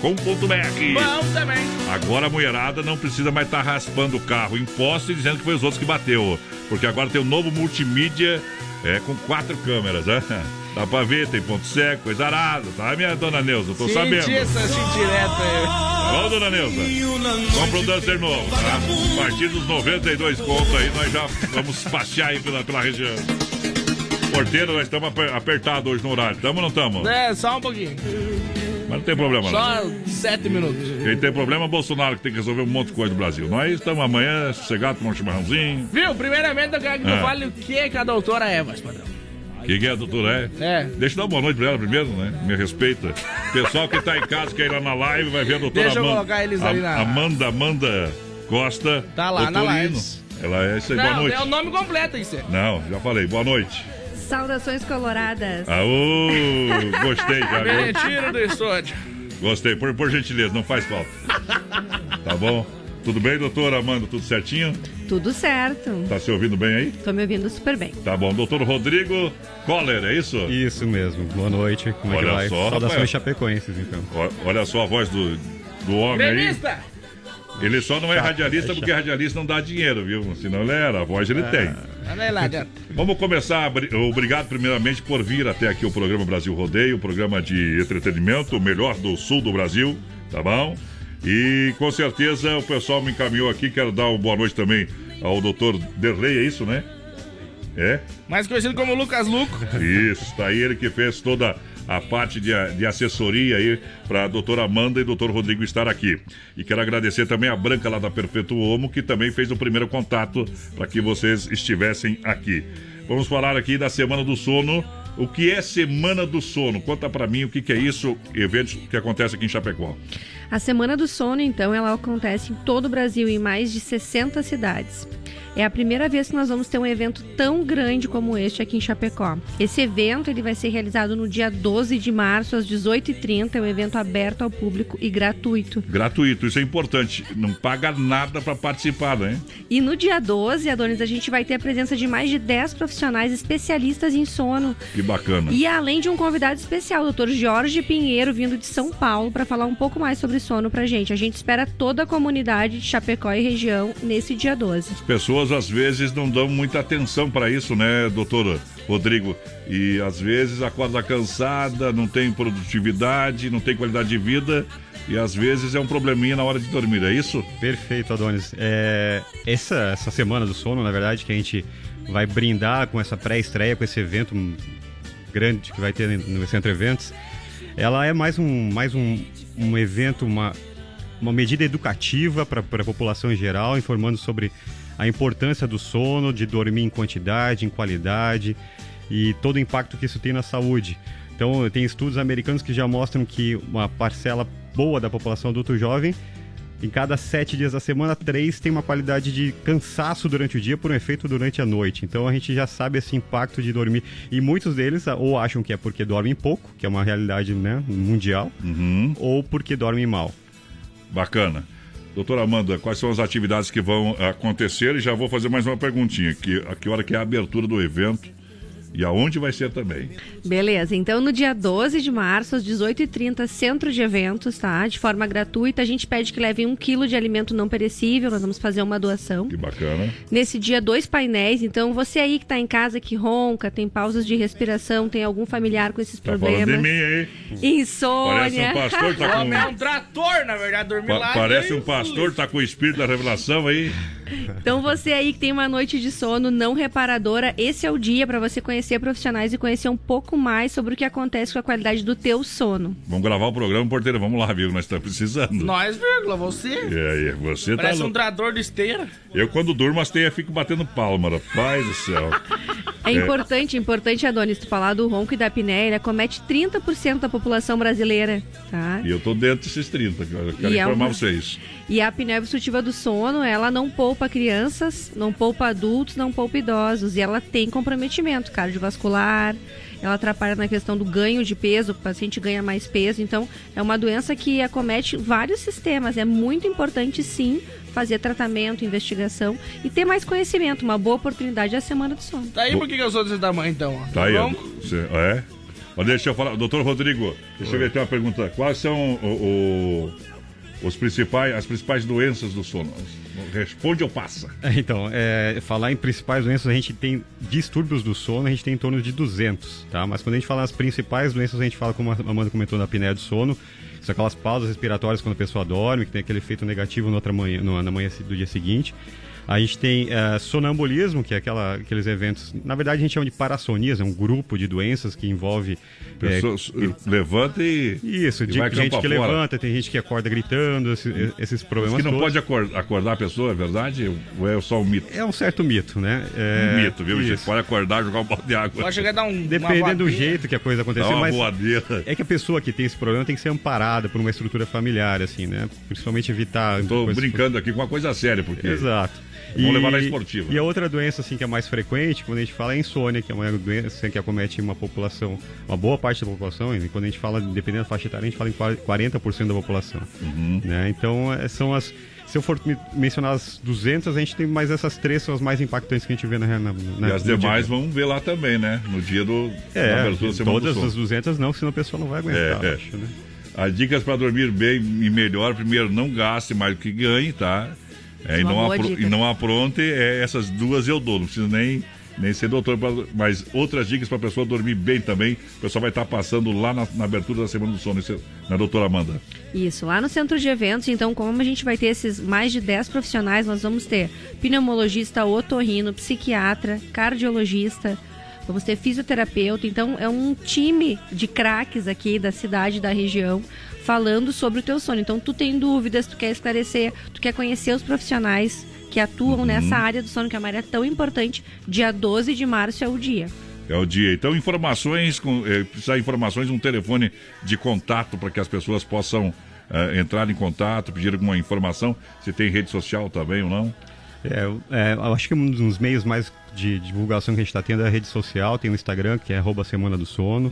Bom também. Agora a mulherada não precisa mais estar raspando o carro em poste e dizendo que foi os outros que bateu. Porque agora tem um novo multimídia é, com quatro câmeras, né? [laughs] Dá pra ver, tem ponto cego, coisa arada, tá, minha dona Neuza? Tô sabendo. Senti essa indireta aí. Tá bom, dona Neuza? Compra um Duster novo, tá? A partir dos 92 contos aí, nós já vamos passear aí pela, pela região. Porteiro, nós estamos aper- apertados hoje no horário. Tamo ou não estamos? É, só um pouquinho. Mas não tem problema, não. Só sete minutos. Quem tem problema é o Bolsonaro, que tem que resolver um monte de coisa do Brasil. Nós estamos amanhã sossegados, tomar um chimarrãozinho. Viu? Primeiramente eu quero que tu Ah. fale o que, que a doutora é, voz padrão. O que, que é, doutora? É? É. Deixa eu dar uma boa noite pra ela primeiro, né? Me respeita. Pessoal que tá em casa, quer ir lá na live, vai ver a doutora Deixa eu Amanda. colocar eles A- ali na- Amanda, Amanda Costa. Tá lá na Doutorino. live. Ela é isso aí, boa Não, noite. é o nome completo isso. Não, já falei, boa noite. Saudações coloradas. Aô, gostei já, Me viu? retiro do estúdio. Gostei, por, por gentileza, não faz falta. Tá bom? Tudo bem, doutora Amanda? Tudo certinho? Tudo certo. Tá se ouvindo bem aí? Tô me ouvindo super bem. Tá bom, doutor Rodrigo Coller, é isso? Isso mesmo. Boa noite. Como é Olha que vai? só, Saudações rapaz. chapecoenses, então. Ó, Olha só a voz do, do homem aí. Ele só não é radialista é porque radialista não dá dinheiro, viu? Senão ele era, a voz ele tem. Aí lá dentro. Vamos começar. bri- Obrigado, primeiramente, por vir até aqui o programa Brasil Rodeio, o programa de entretenimento, o melhor do sul do Brasil, tá bom? E com certeza o pessoal me encaminhou aqui. Quero dar uma boa noite também ao doutor Derlei, é isso, né? É? Mais conhecido como Lucas Luco. Isso, tá aí ele que fez toda a parte de, de assessoria aí para a doutora Amanda e doutor Rodrigo estar aqui. E quero agradecer também a Branca lá da Perfeito Homo, que também fez o primeiro contato para que vocês estivessem aqui. Vamos falar aqui da Semana do Sono. O que é Semana do Sono? Conta para mim o que, que é isso, eventos que acontece aqui em Chapecó. A Semana do Sono, então, ela acontece em todo o Brasil, em mais de 60 cidades. É a primeira vez que nós vamos ter um evento tão grande como este aqui em Chapecó. Esse evento ele vai ser realizado no dia 12 de março, às 18h30. É um evento aberto ao público e gratuito. Gratuito, isso é importante. Não paga nada para participar, né? E no dia 12, Adonis, a gente vai ter a presença de mais de 10 profissionais especialistas em sono. Que bacana. E além de um convidado especial, o Dr. Jorge Pinheiro, vindo de São Paulo, para falar um pouco mais sobre sono pra gente. A gente espera toda a comunidade de Chapecó e região nesse dia 12. As pessoas às vezes não dão muita atenção para isso, né, doutor Rodrigo? E às vezes acorda cansada, não tem produtividade, não tem qualidade de vida e às vezes é um probleminha na hora de dormir, é isso? Perfeito, Adonis. É, essa, essa semana do sono, na verdade, que a gente vai brindar com essa pré-estreia, com esse evento grande que vai ter no Centro Eventos, ela é mais um, mais um, um evento, uma, uma medida educativa para a população em geral, informando sobre a importância do sono, de dormir em quantidade, em qualidade e todo o impacto que isso tem na saúde. Então, tem estudos americanos que já mostram que uma parcela boa da população adulto jovem, em cada sete dias da semana, três tem uma qualidade de cansaço durante o dia por um efeito durante a noite. Então a gente já sabe esse impacto de dormir. E muitos deles ou acham que é porque dormem pouco, que é uma realidade né, mundial, Uhum. ou porque dormem mal. Bacana. Doutora Amanda, quais são as atividades que vão acontecer? E já vou fazer mais uma perguntinha. Que, a que hora que é a abertura do evento e aonde vai ser também? Beleza, então no dia 12 de março, às 18h30, centro de eventos, tá? De forma gratuita. A gente pede que levem um quilo de alimento não perecível, nós vamos fazer uma doação. Que bacana. Nesse dia, dois painéis. Então, você aí que tá em casa, que ronca, tem pausas de respiração, tem algum familiar com esses Tá falando problemas. de mim aí. Insônia. Parece um pastor, tá [laughs] com- é um trator, na verdade, dormir Pa- lá. parece um pastor, tá com o espírito da revelação aí. Então você aí que tem uma noite de sono não reparadora, esse é o dia para você conhecer profissionais e conhecer um pouco mais sobre o que acontece com a qualidade do teu sono. Vamos gravar o programa, porteiro. Vamos lá, viu? Nós estamos precisando. Nós, vírgula, você. É, é, você tá Parece um louco. trator de esteira. Eu, quando durmo, as teias ficam batendo palma, rapaz do céu. É, importante, importante, Adonis, tu falar do ronco e da apneia, ele acomete 30% da população brasileira, tá? E eu tô dentro desses 30, cara. Eu quero E é informar uma- vocês. E a apneia obstrutiva do sono, ela não poupa crianças, não poupa adultos, não poupa idosos. E ela tem comprometimento cardiovascular, ela atrapalha na questão do ganho de peso, o paciente ganha mais peso. Então, é uma doença que acomete vários sistemas. É muito importante, sim, fazer tratamento, investigação e ter mais conhecimento. Uma boa oportunidade é a semana do sono. Daí por que, eu sou desse tamanho, então? ó? Tá aí, ó. Bronco? Cê- é? Ó, deixa eu falar. Doutor Rodrigo, deixa eu ver aqui uma pergunta. Quais são o- o- os principais, as principais doenças do sono? Responde ou passa? [laughs] É, Então, é, falar em principais doenças, a gente tem distúrbios do sono, a gente tem em torno de 200, tá? Mas quando a gente fala nas principais doenças, a gente fala, como a Amanda comentou, da apneia do sono, são aquelas pausas respiratórias quando a pessoa dorme, que tem aquele efeito negativo na, outra manhã, na manhã do dia seguinte. A gente tem é, sonambulismo, que é aquela, aqueles eventos. Na verdade, a gente chama de parassonia, é um grupo de doenças que envolve. é, Pessoas levanta e. Isso, e de, gente que afora. levanta, tem gente que acorda gritando, esses, esses problemas. Diz que não todos. pode acor- acordar a pessoa, é verdade? Ou é só um mito? É um certo mito, né? Um É, mito, viu, gente? Pode acordar e jogar um balde de água. Pode chegar a dar um. Dependendo do jeito que a coisa acontecer, Dá uma mas voadeira. é que a pessoa que tem esse problema tem que ser amparada por uma estrutura familiar, assim, né? Principalmente evitar. Coisas- brincando aqui com uma coisa séria, porque. Exato. Vamos levar na esportiva. E a outra doença, assim, que é mais frequente, quando a gente fala é a insônia, que é uma doença que acomete uma população, uma boa parte da população, e quando a gente fala, dependendo da faixa etária, a gente fala em 40% da população. Uhum. Né? Então, é, são as. Se eu for me- mencionar as 200, a gente tem mais essas três, são as mais impactantes que a gente vê na, na, na E as dia- demais vão ver lá também, né? No dia do. É, abertura todas as 200 não, senão a pessoa não vai aguentar, É, é. acho, né? As dicas para dormir bem e melhor, primeiro, não gaste mais do que ganhe, tá? É, e, não apro- e não apronte, é, essas duas eu dou, não precisa nem, nem ser doutor, mas outras dicas para a pessoa dormir bem também, o pessoal vai estar passando lá na, na abertura da Semana do Sono, é- na doutora Amanda. Isso, lá no centro de eventos, então, como a gente vai ter esses mais de 10 profissionais, nós vamos ter pneumologista, otorrino, psiquiatra, cardiologista, vamos ter fisioterapeuta, então é um time de craques aqui da cidade, da região, falando sobre o teu sono. Então, tu tem dúvidas, tu quer esclarecer, tu quer conhecer os profissionais que atuam nessa área do sono, que é uma área tão importante, dia 12 de março é o dia. É o dia. Então, informações, com, eh, precisar de informações, um telefone de contato para que as pessoas possam eh, entrar em contato, pedir alguma informação. Se tem rede social também ou não. É, eu- é, eu acho que um dos meios mais de divulgação que a gente está tendo é a rede social, tem o Instagram, que é arroba Semana do Sono.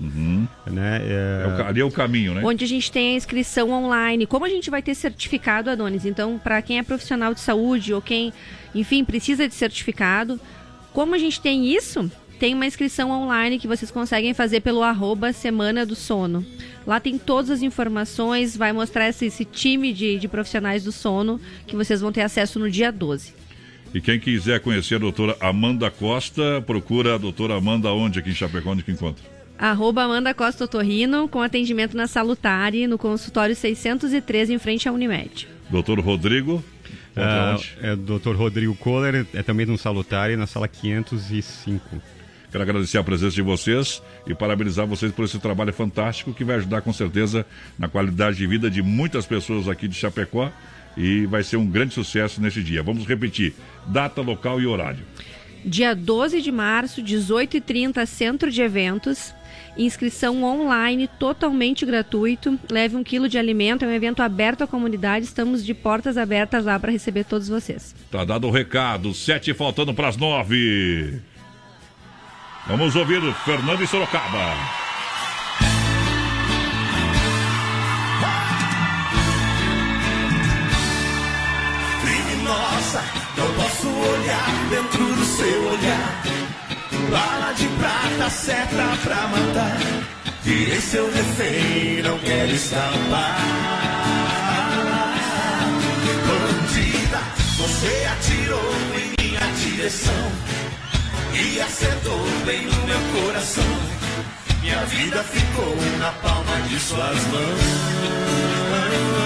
Né? É... É o ali é o caminho, né? Onde a gente tem a inscrição online. Como a gente vai ter certificado, Adonis? Então, para quem é profissional de saúde ou quem, enfim, precisa de certificado, como a gente tem isso, tem uma inscrição online que vocês conseguem fazer pelo arroba Semana do Sono. Lá tem todas as informações, vai mostrar esse, esse time de, de profissionais do sono que vocês vão ter acesso no dia 12. E quem quiser conhecer a doutora Amanda Costa, procura a doutora Amanda onde aqui em Chapecó, onde que encontra? Arroba Amanda Costa Otorrino, com atendimento na Salutare, no consultório 613, em frente à Unimed. Doutor Rodrigo, Ah, é Dr. Rodrigo Kohler, é também no Salutare, na sala 505. Quero agradecer a presença de vocês e parabenizar vocês por esse trabalho fantástico que vai ajudar com certeza na qualidade de vida de muitas pessoas aqui de Chapecó e vai ser um grande sucesso nesse dia. Vamos repetir: data, local e horário. Dia 12 de março, 18h30, Centro de Eventos. Inscrição online, totalmente gratuito. Leve um quilo de alimento. É um evento aberto à comunidade. Estamos de portas abertas lá para receber todos vocês. Tá dado o recado, sete faltando para as nove. Vamos ouvir o Fernando e Sorocaba. Criminosa, não posso olhar dentro do seu olhar. Bala de prata, seta pra matar. Virei seu refém, não quero escapar. Bandida, você atirou em minha direção e acertou bem no meu coração. Minha vida ficou na palma de suas mãos.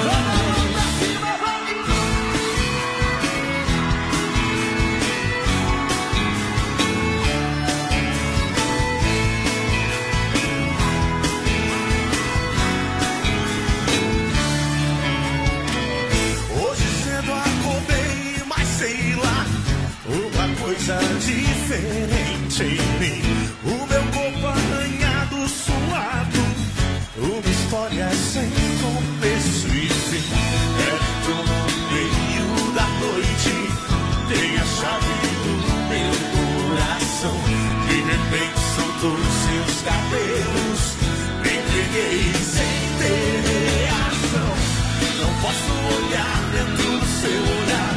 Soltou seus cabelos, me entreguei sem ter reação. Não posso olhar dentro do seu olhar.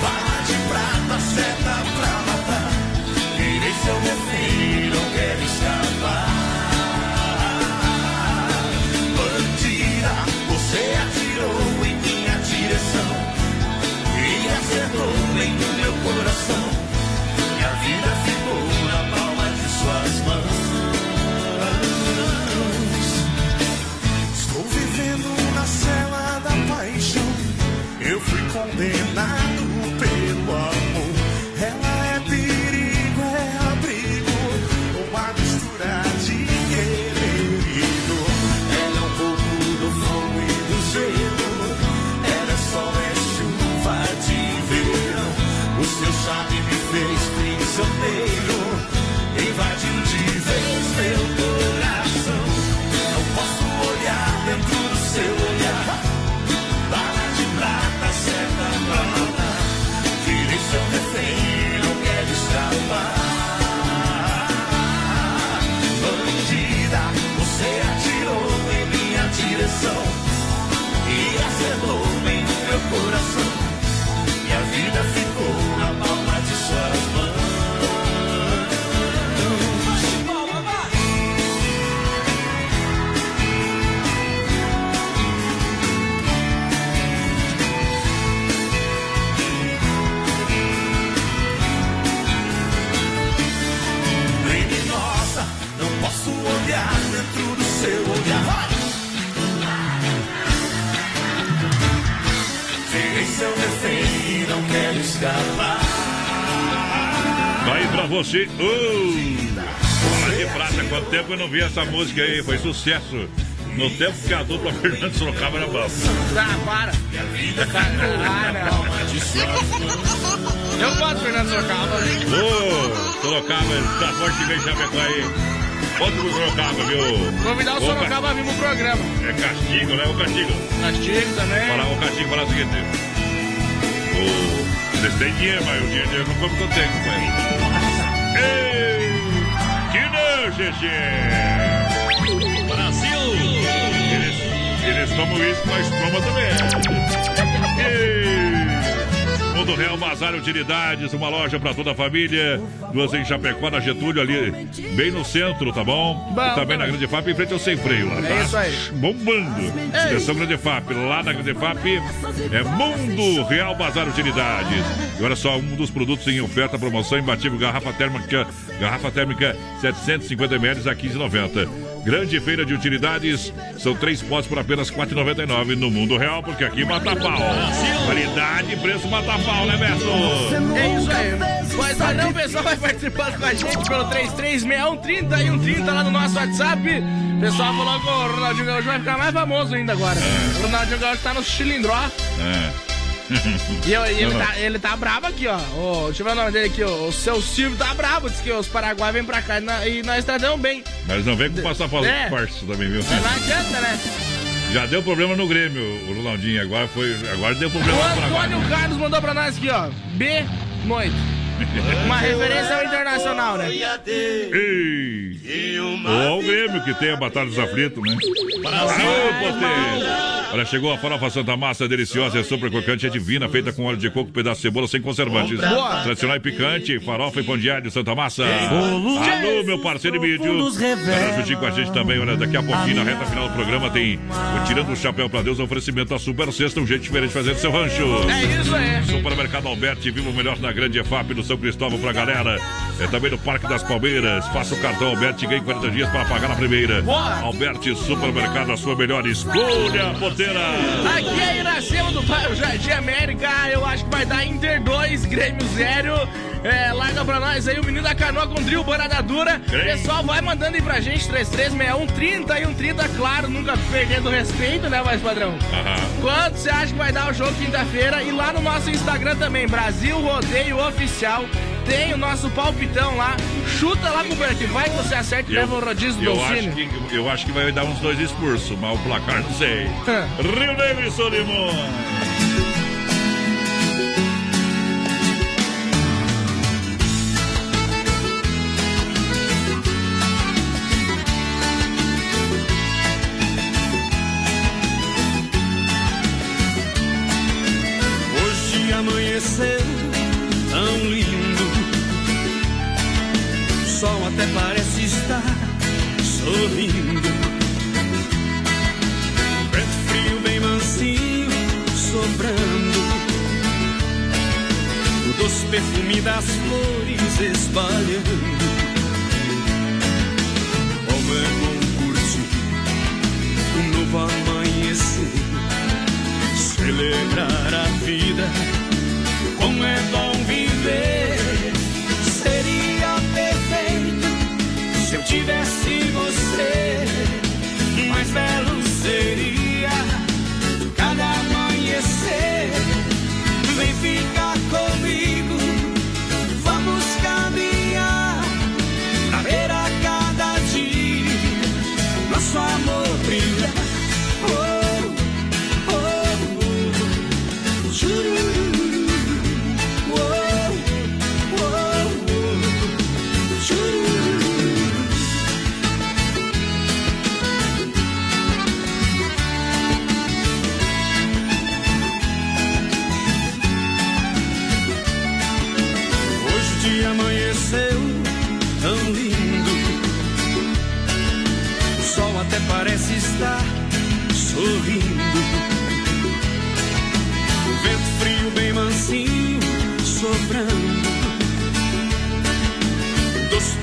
Bala de prata, seta pra matar. Virei seu refém, não quero escapar. Bandida, você atirou em minha direção. E acertou bem no você. Oh! Bola de prata, quanto tempo eu não vi essa música aí? Foi sucesso. No tempo que a dupla [laughs] Fernando Sorocaba era bom. Ah, para. Não. Eu gosto do Fernando Sorocaba. Ô, Sorocaba, tá forte bem Chapecó aí. Outro pro Sorocaba, viu? Convidar o Sorocaba a vir pro programa. É castigo, né? O castigo. Castigo também. Fala, o castigo fala o seguinte. O Vocês têm dinheiro, mas o dinheiro não como que eu tenho, companheiro. Ei! Que não, Xexê! Brasil! Eles, eles tomam isso, mas toma também. Ei! Mundo Real Bazar Utilidades, uma loja para toda a família. Duas em Chapecó, na Getúlio, ali bem no centro, tá bom? Bom, e também tá na Grande FAP, em frente ao Sem Freio lá, tá? É isso aí. Bombando. Seleção Grande FAP, lá na Grande FAP é Mundo Real Bazar Utilidades. E olha só, um dos produtos em oferta, promoção imbatível, garrafa térmica, garrafa térmica 750ml a 15,90. Grande feira de utilidades, são três potes por apenas R$ 4,99 no mundo real, porque aqui mata pau. Qualidade e preço mata pau, né, Beto? É isso aí. Mas padrão, o pessoal vai participando com a gente pelo 336130 e 130 lá no nosso WhatsApp. O pessoal falou que o Ronaldinho Gaúcho vai ficar mais famoso ainda agora. O Ronaldinho Gaúcho tá no cilindro, ó. É. E, eu- e ele, Não, não. tá, ele tá bravo aqui, ó. O, deixa eu ver o nome dele aqui, ó. O seu Silvio tá bravo. Diz que os Paraguai vêm pra cá e, na- e nós tratamos bem. Mas não vem com passar É. farsa também, viu? Mas não adianta, né? Já deu problema no Grêmio, o Ronaldinho. Agora, foi, agora deu problema O no Paraguai. Antônio Carlos mandou pra nós aqui, ó. B. Noite. Uma referência ao internacional, né? Ei! Ou o Grêmio, que tem a Batalha dos Aflitos, né? Potência! Olha, chegou a farofa Santa Massa, deliciosa, é super crocante, é divina, feita com óleo de coco, pedaço de cebola, sem conservantes. Boa. Tradicional e picante, farofa e pão de alho Santa Massa. Alô, meu parceiro e revela. Para juntinho com a gente também, olha, daqui a pouquinho, na reta final do programa, tem o Tirando o Chapéu pra Deus, oferecimento da Super Sexta, um jeito diferente de fazer do seu rancho. É isso aí. Supermercado Alberti, viva o melhor na grande EFAP do São Cristóvão pra galera. É também no Parque das Palmeiras. Faça o cartão Alberti e ganhe 40 dias para pagar na primeira. Alberti Supermercado, a sua melhor escolha, porteira. Aqui é Iracema do bairro Jardim América. Eu acho que vai dar Inter 2, Grêmio 0. É, larga pra nós aí o menino da canoa com drill, borada dura. Pessoal, vai mandando aí pra gente, 3361 30 e 130, claro, nunca perdendo o respeito, né, mais padrão? Quanto você acha que vai dar o jogo quinta-feira? E lá no nosso Instagram também, Brasil Rodeio Oficial. Tem o nosso palpitão lá. Chuta lá, que vai que você acerta e leva o rodízio do eu acho, Dolcine. que, eu acho que vai dar uns dois expulsos, mas o placar não sei. Rio Negro e Solimões. Perfume das flores espalhando. Como é bom curtir um novo amanhecer celebrar a vida. Como é bom viver, seria perfeito se eu tivesse você.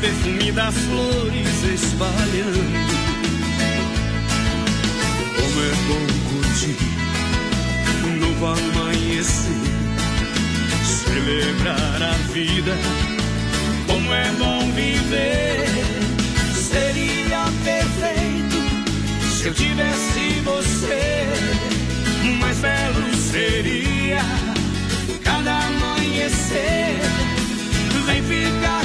Perfume das flores espalhando. Como é bom curtir um novo amanhecer celebrar a vida. Como é bom viver, seria perfeito se eu tivesse você. Mais belo seria cada amanhecer. Vem ficar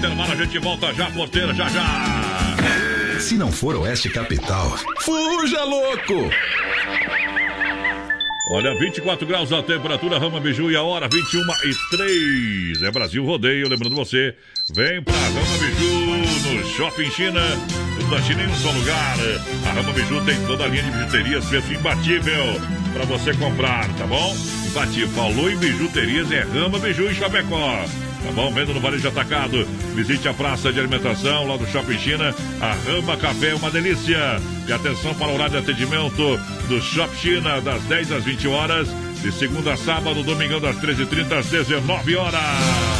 Intermar, a gente volta já, porteira, já já. Se não for Oeste Capital, fuja louco! Olha, 24 graus a temperatura, Rama Biju e a hora 21 e 3. É Brasil Rodeio, lembrando você, vem pra Rama Biju no Shopping China. Tudo da China em um só lugar. A Rama Biju tem toda a linha de bijuterias, preço imbatível pra você comprar, tá bom? Imbatível. Falou em bijuterias, é Rama Biju e Chapecó. Tá bom? Vendo no Varejo Atacado. Visite a praça de alimentação lá do Shopping China. A Rama Café é uma delícia. E atenção para o horário de atendimento do Shop China, das 10 às 20 horas. De segunda a sábado, domingão das 13h30 às 19 horas.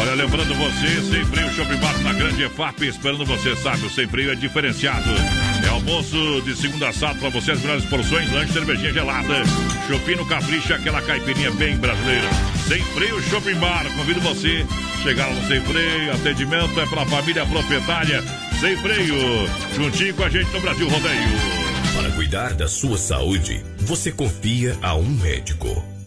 Olha, lembrando você, Sem Freio Shopping Bar na Grande EFAP, esperando você, sabe, o Sem Freio é diferenciado. É almoço de segunda a sábado para você, as melhores porções, lanche, cervejinha gelada, Chopino Capricha, aquela caipirinha bem brasileira. Sem Freio Shopping Bar, convido você chegar no Sem Freio, atendimento é para a família proprietária. Sem Freio, juntinho com a gente no Brasil Rodeio. Para cuidar da sua saúde, você confia a um médico.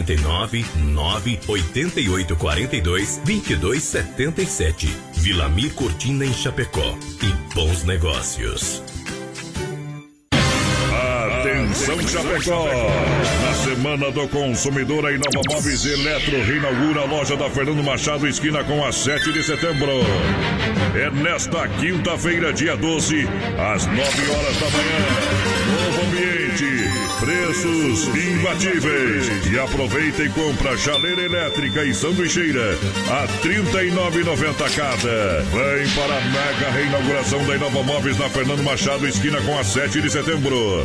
49 9 88 42 22 77. Vilamir Cortina em Chapecó. E bons negócios. Atenção Chapecó! Na Semana do Consumidor, a Inova Móveis Eletro reinaugura a loja da Fernando Machado, esquina com a 7 de setembro. É nesta quinta-feira, dia 12, às 9 horas da manhã. Novo ambiente, preços imbatíveis. E aproveita e compra chaleira elétrica e sanduicheira a R$ 39,90 cada. Vem para a mega reinauguração da Inova Móveis na Fernando Machado, esquina com a 7 de setembro.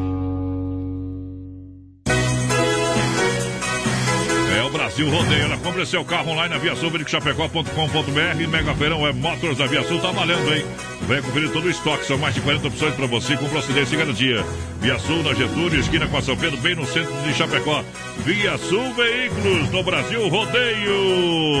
Brasil Rodeio. Ela compra seu carro online na viasulverichapecó.com.br. Mega Feirão é Motors da Via Sul, tá valendo, hein? Venha conferir todo o estoque, são mais de 40 opções para você com procedência e garantia. Via Sul na Getúlio, esquina com a São Pedro, bem no centro de Chapecó. Via Sul Veículos no Brasil Rodeio.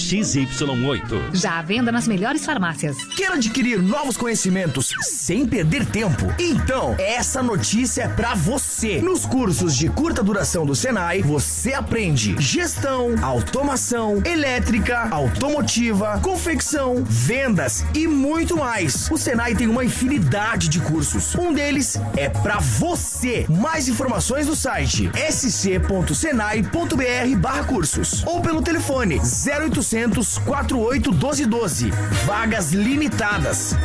XY8. Já à venda nas melhores farmácias. Quer adquirir novos conhecimentos sem perder tempo? Então, essa notícia é pra você. Nos cursos de curta duração do Senai, você aprende gestão, automação, elétrica, automotiva, confecção, vendas e muito mais. O Senai tem uma infinidade de cursos. Um deles é pra você. Mais informações no site sc.senai.br/cursos ou pelo telefone 0800 0800 48 12 12. Vagas limitadas.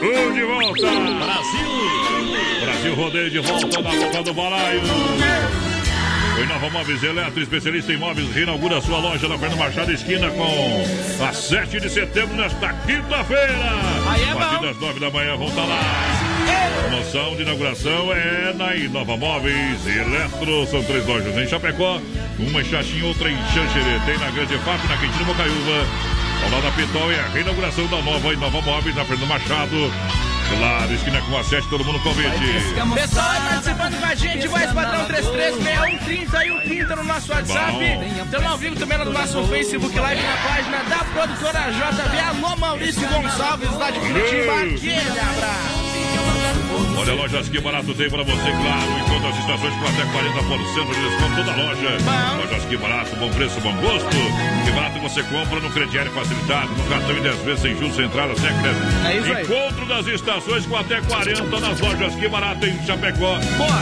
Tudo de volta! Brasil! Brasil rodeio de volta na boca do balaio. O Inova Móveis Eletro, especialista em móveis, reinaugura sua loja na Fernando Machado, esquina com a 7 de setembro, nesta quinta-feira. É a partir das 9 da manhã, vão estar lá. Promoção de inauguração é na Inova Móveis Eletro. São três lojas em Chapecó, uma em Xaxim, outra em Xanxerê. Tem na Grande FAP, na Quintino Mocaiúva. Ao lado da Pitol é a reinauguração da nova Inova Móveis na Fernando Machado. Claro, esquina com a 7, todo mundo convite. Pessoal, vai participando com a gente, vai padrão 336130 e 130 no nosso WhatsApp. Estamos ao vivo também no nosso Facebook Live na página da produtora JB. Alô, Maurício Gonçalves, lá de Curitiba. Aquele abraço. Olha, lojas que barato tem pra você, claro. Enquanto as estações com até 40% de desconto toda loja. Lojas que barato, bom preço, bom gosto. Que barato você compra no crediário facilitado, no cartão em 10 vezes sem juros, sem entrada, sem crédito. É isso aí. Encontro das estações com até 40 nas lojas que barato em Chapecó.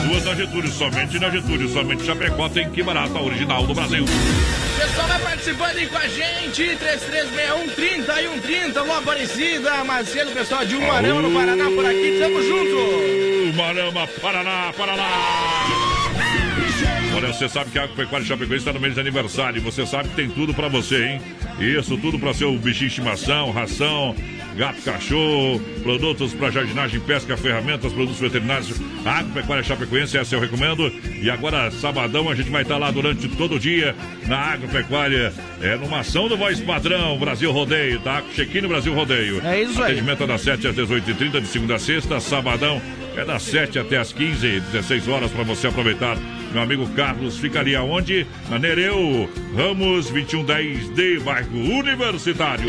Duas na Getúlio, somente na Getúlio, somente Chapecó tem que barato, a original do Brasil. Pessoal, vai participando aí com a gente. 336130 e 130. Alô, Aparecida, Macedo, pessoal de Umarama, no Paraná, por aqui. Tamo junto. Marama, Paraná, Paraná. Olha, você sabe que a Agropecuária Chapecoense está no mês de aniversário. Você sabe que tem tudo pra você, hein? Isso, tudo pra seu bichinho de estimação, ração, gato, cachorro, produtos pra jardinagem, pesca, ferramentas, produtos veterinários. A Agropecuária Chapecoense, essa eu recomendo. E agora, sabadão, a gente vai estar lá durante todo o dia na Agropecuária. É numa ação do Voz Padrão, Brasil Rodeio, tá? Check-in Brasil Rodeio. É isso aí. Atendimento é das 7 às 18h30, de segunda a sexta, sabadão. É das 7 até as 15, 16 horas para você aproveitar. Meu amigo Carlos fica ali aonde? Na Nereu Ramos 2110 de bairro Universitário.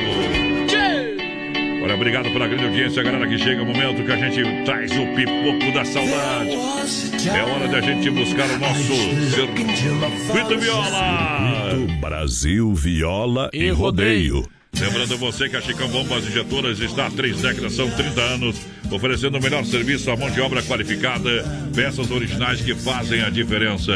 Olha, obrigado pela grande audiência, galera, que chega o momento que a gente traz o pipoco da saudade. É hora de a gente buscar o nosso circuito viola. Brasil, viola e, rodeio. Lembrando você que a Chicão Bombas Injetoras está há três décadas, são 30 anos, oferecendo o melhor serviço à mão de obra qualificada, peças originais que fazem a diferença.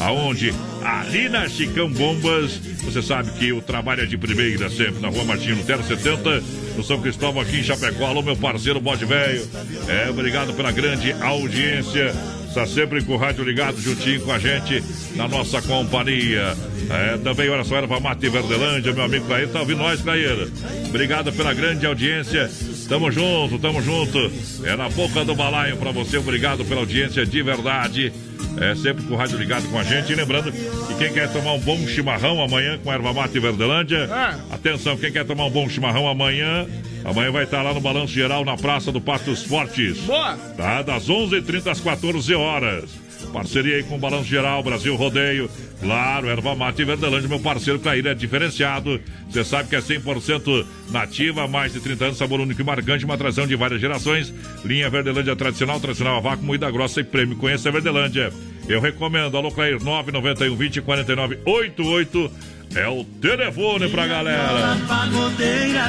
Aonde? Ali na Chicão Bombas, você sabe que o trabalho é de primeira sempre, na rua Martinho Lutero 70, no São Cristóvão, aqui em Chapecó. Alô, meu parceiro Bode Velho. É, obrigado pela grande audiência. Está sempre com o rádio ligado juntinho com a gente na nossa companhia. É, também, olha só, Erva Mate Verdelândia, meu amigo Clair, tá ouvindo nós, Clair? Obrigado pela grande audiência. Tamo junto, tamo junto. É na boca do balaio pra você. Obrigado pela audiência de verdade. É sempre com o rádio ligado com a gente. E lembrando que quem quer tomar um bom chimarrão amanhã com erva mate Verdelândia, atenção, quem quer tomar um bom chimarrão amanhã, amanhã vai estar lá no Balanço Geral na Praça do Pastos Fortes. Boa! Tá? Das 11h30 às 14 horas. Parceria aí com o Balanço Geral, Brasil Rodeio. Claro, Erva Mate Verdelândia, meu parceiro Caíra é diferenciado. Você sabe que é 100% nativa, mais de 30 anos, sabor único e marcante, uma atração de várias gerações. Linha Verdelândia tradicional, tradicional a vácuo, moída grossa e prêmio. Conheça a Verdelândia. Eu recomendo. Alô, Clair, 991 20 49 88. É o telefone pra galera.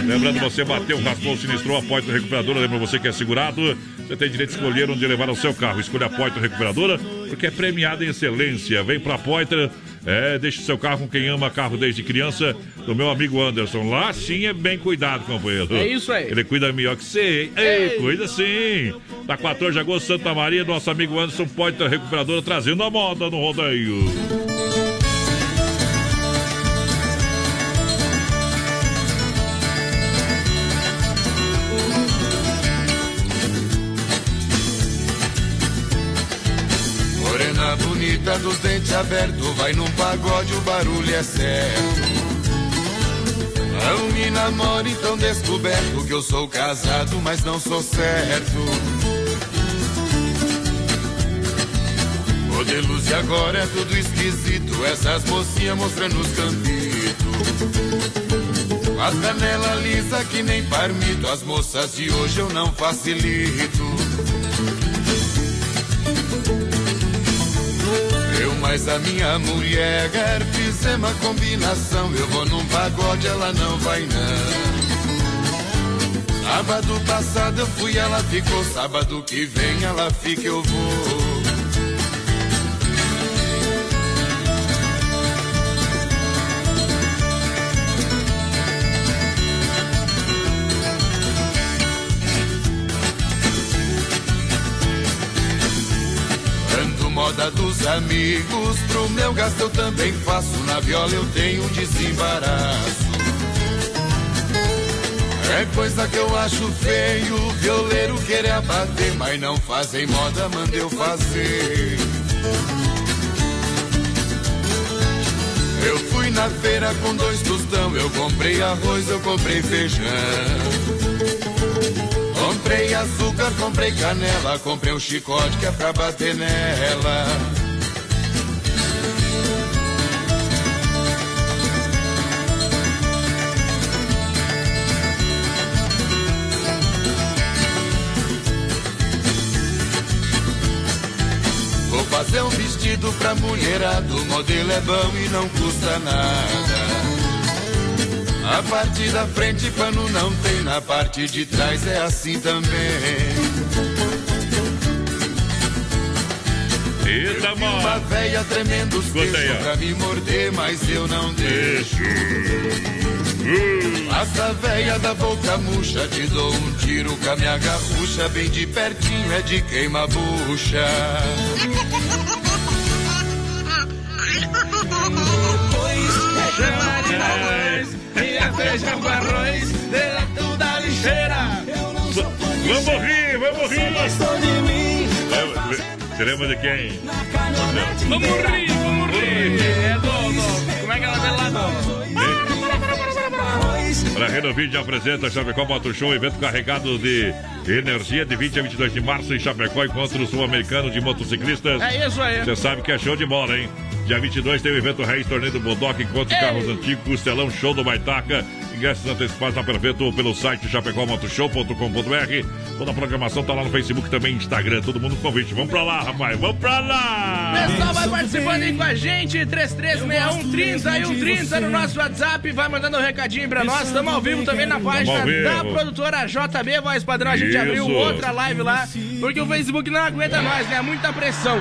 Lembrando, você bateu, raspou, sinistrou, a Poitra Recuperadora. Lembra você que é segurado? Você tem direito de escolher onde levar o seu carro. Escolha a Poitra Recuperadora, porque é premiada em excelência. Vem pra Poitra, é, deixe seu carro com quem ama carro desde criança. Do meu amigo Anderson. Lá sim é bem cuidado, companheiro. É isso aí. Ele cuida melhor que você. hein? Ei, cuida sim. Da 14 de agosto, Santa Maria, nosso amigo Anderson Poitra Recuperadora, trazendo a moda no rodeio. Bonita dos dentes abertos, vai num pagode, o barulho é certo. Não me namore tão descoberto que eu sou casado, mas não sou certo. Modelos de agora é tudo esquisito, essas mocinhas mostrando os cambitos. As canela lisa que nem parmito, as moças de hoje eu não facilito. Eu mais a minha mulher fizemos uma combinação. Eu vou num pagode, ela não vai não. Sábado passado eu fui, ela ficou. Sábado que vem ela fica, eu vou. Dos amigos. Pro meu gasto eu também faço. Na viola eu tenho um desembaraço. É coisa que eu acho feio, violeiro querer abater, mas não fazem moda, manda eu fazer. Eu fui na feira com dois tostão, eu comprei arroz, eu comprei feijão. Comprei açúcar, comprei canela, comprei um chicote que é pra bater nela. Vou fazer um vestido pra mulherada, o modelo é bom e não custa nada. A parte da frente pano não tem, na parte de trás é assim também. Eita, Eu uma véia tremendo os aí, pra me morder, mas eu não deixo. Passa véia da boca murcha, te dou um tiro com a minha garrucha, bem de pertinho é de queima-bucha. Chama [laughs] de arroz, e com arroz, dentro da lixeira. Vamos rir, vamos rir. Lembra- Você lembra de quem? Vamos rir, vamos rir. É do, do, como é que ela vem lá do... Para Renovide apresenta Chapecó Moto Show, evento carregado de energia de 20 a 22 de março em Chapecó, encontro sul-americano de motociclistas. É isso aí. Você sabe que é show de bola, hein? Dia 22 tem o evento Reis Torneio do Bodoc, encontro de carros antigos, Costelão Show do Baitaca. Ingressos antecipados na Perfeito pelo site chapecómotoshow.com.br. Toda a programação tá lá no Facebook também, Instagram, todo mundo com convite. Vamos pra lá, rapaz, vamos pra lá! Pessoal, vai participando aí com a gente, 336130 e 130 no nosso WhatsApp, vai mandando um recadinho pra nós. Estamos ao vivo também na página da produtora JB Voz Padrão. A gente Isso. abriu outra live lá, porque o Facebook não aguenta nós, né? Muita pressão.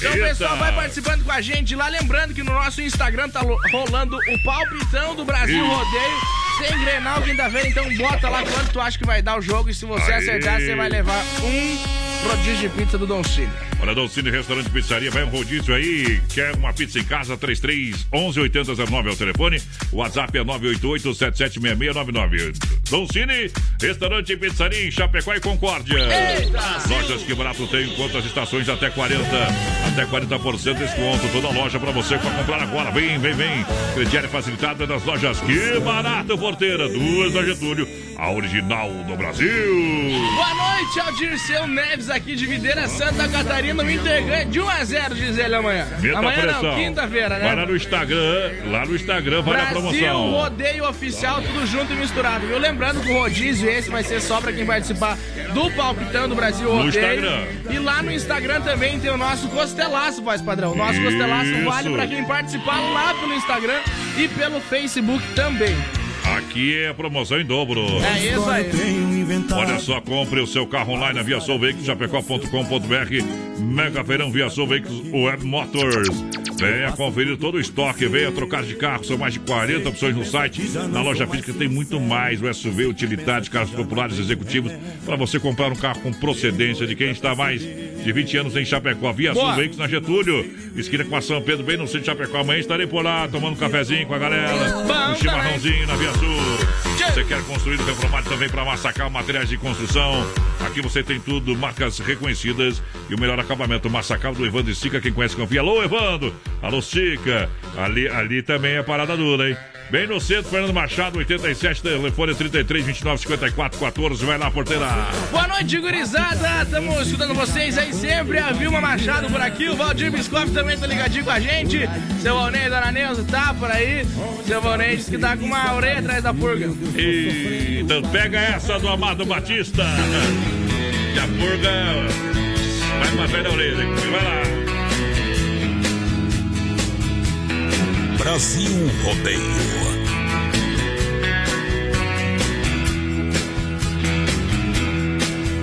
Então, Eita. pessoal, vai participando com a gente lá. Lembrando que no nosso Instagram tá rolando o palpitão do Brasil Isso. Rodeio. Sem Grenal quinta-feira, então bota lá quanto tu acha que vai dar o jogo. E se você Aê. acertar, você vai levar um rodízio de pizza do Don Cine. Olha, Dolcine Restaurante e Pizzaria, vai um rodízio aí. Quer uma pizza em casa? 33 11 8009 é o telefone. O WhatsApp é 988 776699. Dolcine Restaurante e Pizzaria em Chapecó e Concórdia. Eita! Lojas que barato tem quantas estações até 40, até 40% de desconto. Toda loja pra você para comprar agora. Vem, vem, vem. Crediário facilitado nas lojas Que Barato Porteira. Duas da Getúlio, a original do Brasil. Boa noite, Aldirceu Neves aqui de Videira, Santa Catarina. O Inter ganha de 1 a 0 diz ele amanhã. Meta amanhã pressão. não, quinta-feira, Vai lá né? no Instagram, lá no Instagram, vai Brasil promoção. Rodeio Oficial, tudo junto e misturado, viu? Lembrando que o rodízio esse vai ser só pra quem participar do Palpitão do Brasil No Rodeio. Instagram. E lá no Instagram também tem o nosso Costelaço, voz padrão. Nosso Isso. Costelaço vale pra quem participar lá pelo Instagram e pelo Facebook também. Aqui é promoção em dobro. É isso aí. Olha só, compre o seu carro online na Via Sul Veículos, chapecó.com.br, Mega Feirão Via Sul Veículos Web Motors. Venha conferir todo o estoque, venha trocar de carro, são mais de 40 opções no site. Na loja física tem muito mais, o SUV, utilitários, carros populares, executivos, para você comprar um carro com procedência de quem está há mais de 20 anos em Chapecó. Via Sul. Veículos na Getúlio, esquina com a São Pedro, bem no centro de Chapecó. Amanhã estarei por lá, tomando um cafezinho com a galera, um chimarrãozinho na Via Sul. Você quer construir, reformar também para Massacal Materiais de Construção. Aqui você tem tudo, marcas reconhecidas e o melhor acabamento. Massacal do Evandro e Sica, quem conhece confia. Alô, Evandro! Alô, Sica! Ali, ali também é parada dura, hein? Bem no centro, Fernando Machado, 87, telefone 33 29 54 14. Vai lá, porteira! Boa noite, gurizada. Estamos escutando vocês aí sempre. A Vilma Machado por aqui. O Valdir Biscoff também tá ligadinho com a gente. Seu Valnei, Dona Neuza tá por aí. Seu Valnei disse que tá com uma orelha atrás da purga. E então pega essa do Amado Batista. Que a purga vai uma velha orelha. Vai lá. Brasil Rodeio.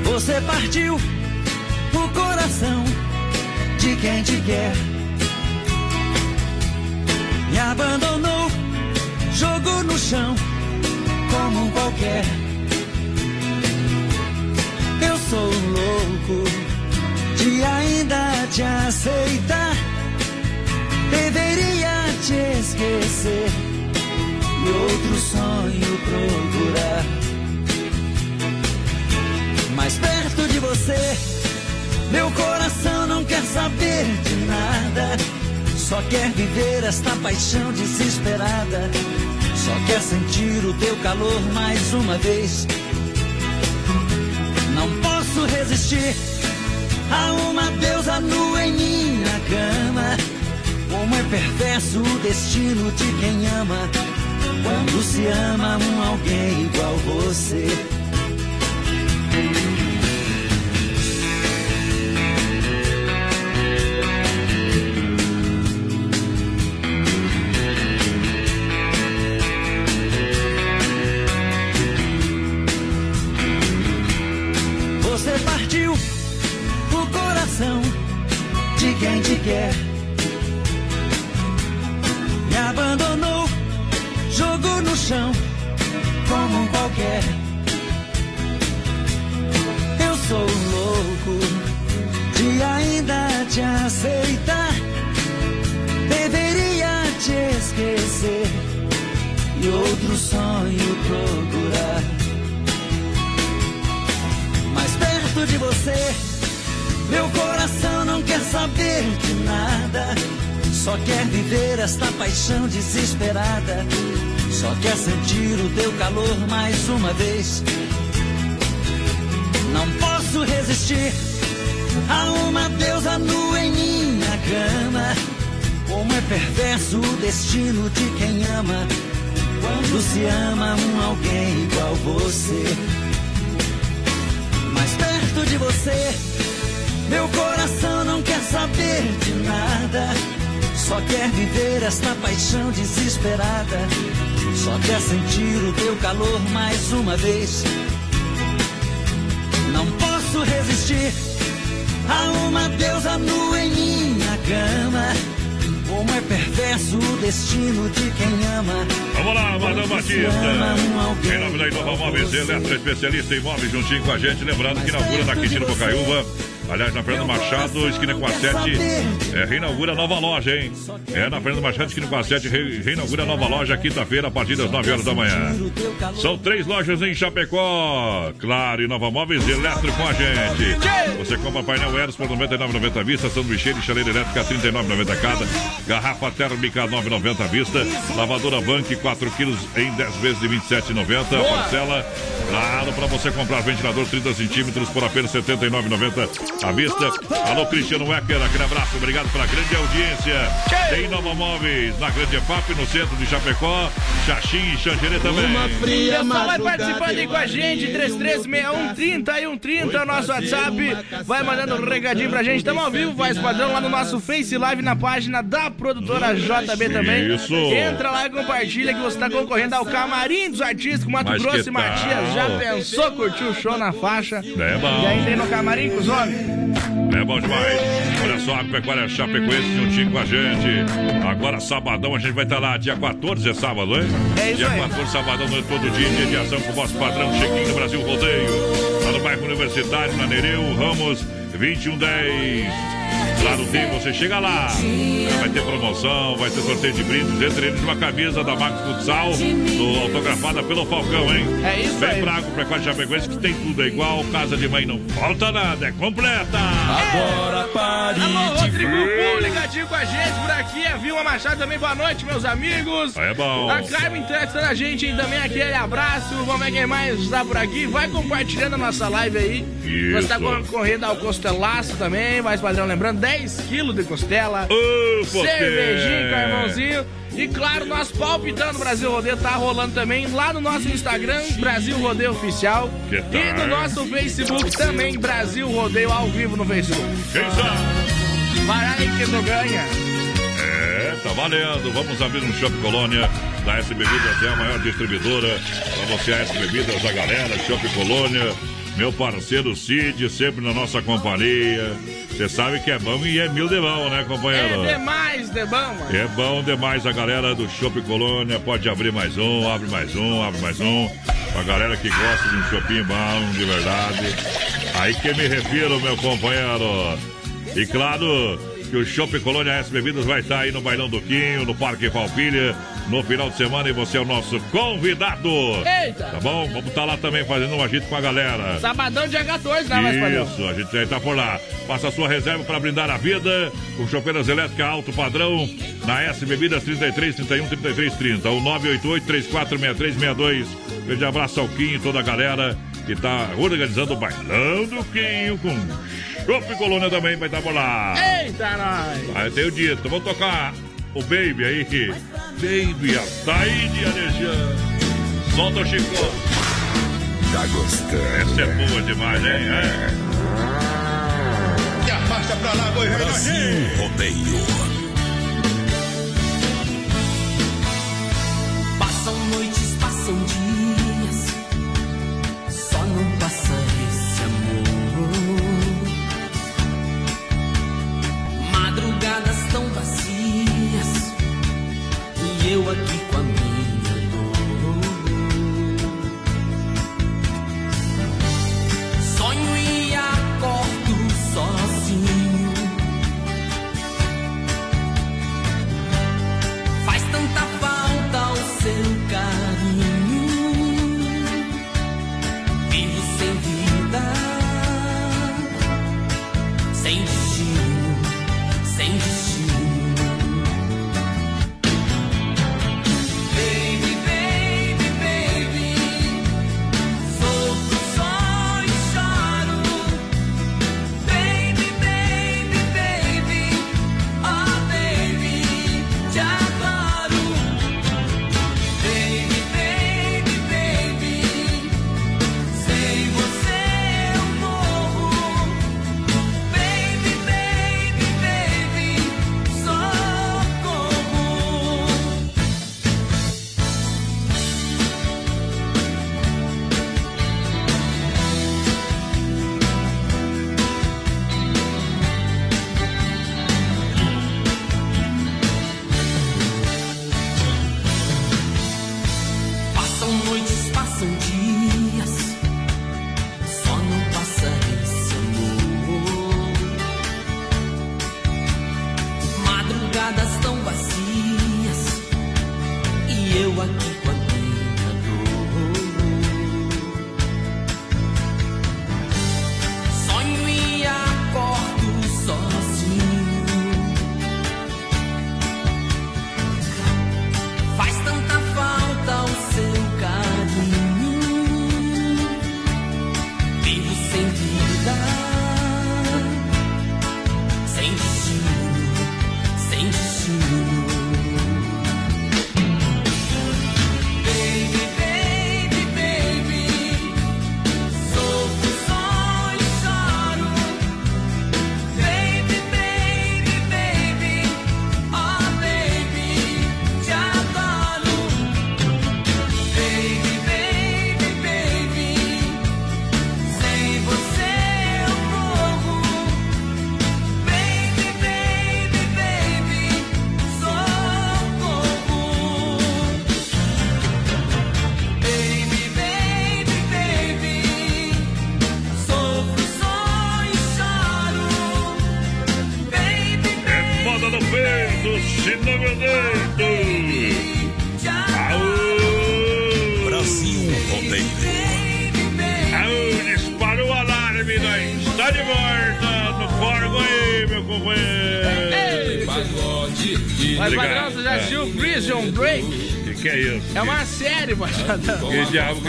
Você partiu o coração de quem te quer. Me abandonou, jogou no chão como um qualquer. Eu sou louco de ainda te aceitar. Esquecer e outro sonho procurar. Mais perto de você, meu coração não quer saber de nada. Só quer viver esta paixão desesperada. Só quer sentir o teu calor mais uma vez. Não posso resistir a uma deusa nua em minha cama. Como é perverso o destino de quem ama. Quando se ama um alguém igual você. Você especialista em móveis, juntinho com a gente. Lembrando que inaugura na Quintino Bocaiúva. Aliás, na Fernando Machado, esquina com a 7, é, reinaugura nova loja, hein? É, na Fernando Machado, esquina com a 7, re, reinaugura nova loja quinta-feira, a partir das 9 horas da manhã. São três lojas em Chapecó. Claro, e Nova Móveis Eletro com a gente. Você compra painel Eros por R$ 99,90 à vista, sanduicheira e chaleira elétrica R$ 39,90 cada. Garrafa térmica R$ 9,90 à vista. Lavadora Bank 4 quilos em 10 vezes de R$ 27,90. Parcela, claro, para você comprar ventilador 30 centímetros por apenas R$ 79,90 à vista. Alô, Cristiano Wecker, aquele abraço, obrigado pela grande audiência. Tem Nova Móveis na Grande EFAP, no centro de Chapecó, Xaxim e Xangerê também. O pessoal vai participando aí com a gente, 336130 e 130, nosso WhatsApp. Vai mandando um recadinho pra gente. Estamos ao vivo, vai padrão lá no nosso Face Live na página da produtora JB também. Isso. Entra lá e compartilha que você tá concorrendo ao Camarim dos Artistas com Mato Mas Grosso e Matias. Já pensou curtir o show na faixa? É bom. E ainda aí no Camarim com os homens. É bom demais. Olha só, a Pecuária Chapecoense juntinho com a gente. Agora, sabadão, a gente vai estar lá, dia 14 é sábado, hein? É isso dia aí. 14, sabadão, todo dia, dia de ação com o vosso padrão Chequinho do Brasil Rodeio. Lá no bairro Universitário, na Nereu, Ramos, 2110. Claro, tem, você chega lá. Vai ter promoção, vai ter sorteio de brindes, entre eles uma camisa da Max Futsal, do- autografada pelo Falcão, hein? É isso Vem aí. pra Água Pecuária Chapecoense que tem tudo, é igual casa de mãe, não falta nada, é completa. Agora pare Alô, Rodrigo. Pum, ligadinho com a gente por aqui. A Vilma Machado também, boa noite, meus amigos. É bom. A Carmen Testa da gente hein, também, aquele abraço. Vamos ver quem mais está por aqui. Vai compartilhando a nossa live aí. Isso. Você está concorrendo ao costelaço também, mais padrão lembrando, 10 quilos de costela. potê. cervejinho, carvãozinho. E claro, nosso palpitando Brasil Rodeio tá rolando também lá no nosso Instagram, Brasil Rodeio Oficial. E no nosso Facebook também, Brasil Rodeio ao vivo no Facebook. Quem sabe? Aí que tu ganha. É, tá valendo. Vamos abrir um Shop Colônia. Da S Bebidas é a maior distribuidora. Pra você, a S Bebidas, a galera, Shop Colônia. Meu parceiro Cid, sempre na nossa companhia. Você sabe que é bom e é mil de bom, né, companheiro? É demais, de bom, mano. É bom demais a galera do Shop Colônia. Pode abrir mais um, abre mais um, abre mais um. A galera que gosta de um shopping bom, de verdade. Aí que me refiro, meu companheiro. E claro, que o Shopping Colônia S Bebidas vai estar aí no Bailão do Quinho, no Parque Falpilha, no final de semana e você é o nosso convidado. Eita! Tá bom? Vamos estar lá também fazendo um agito com a galera. Sabadão dia 14, né, mais? Isso, a gente já está por lá. Faça a sua reserva para brindar a vida com chopeiras elétricas alto padrão na S Bebidas 33 31 33 30 ou 988 3463 62. Grande abraço ao Quinho e toda a galera que está organizando o bailão do Quinho com Chopp Colônia também vai estar por lá. Eita, nós! Aí tem o dito, vamos tocar o Baby aí. Baby, a Taíde Alexandre. Solta o Chico. Tá gostando? Essa é boa demais, hein? É. E arrasta pra lá, boi Brasil Rodeio. Eu aqui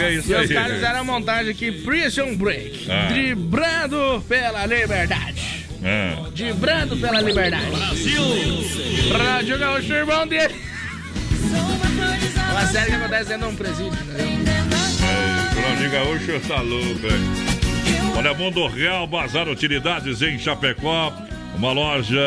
é isso E aí? os caras fizeram a montagem aqui, Prison Break. Ah. Dribrando pela liberdade. Ah. Dribrando pela liberdade. Brasil! Rádio Gaúcho, irmão dele. Uma série que acontece dentro de um presídio, entendeu? É, Ronaldinho Gaúcho tá louco, velho. Olha, Mundo Real Bazar Utilidades em Chapecó. Uma loja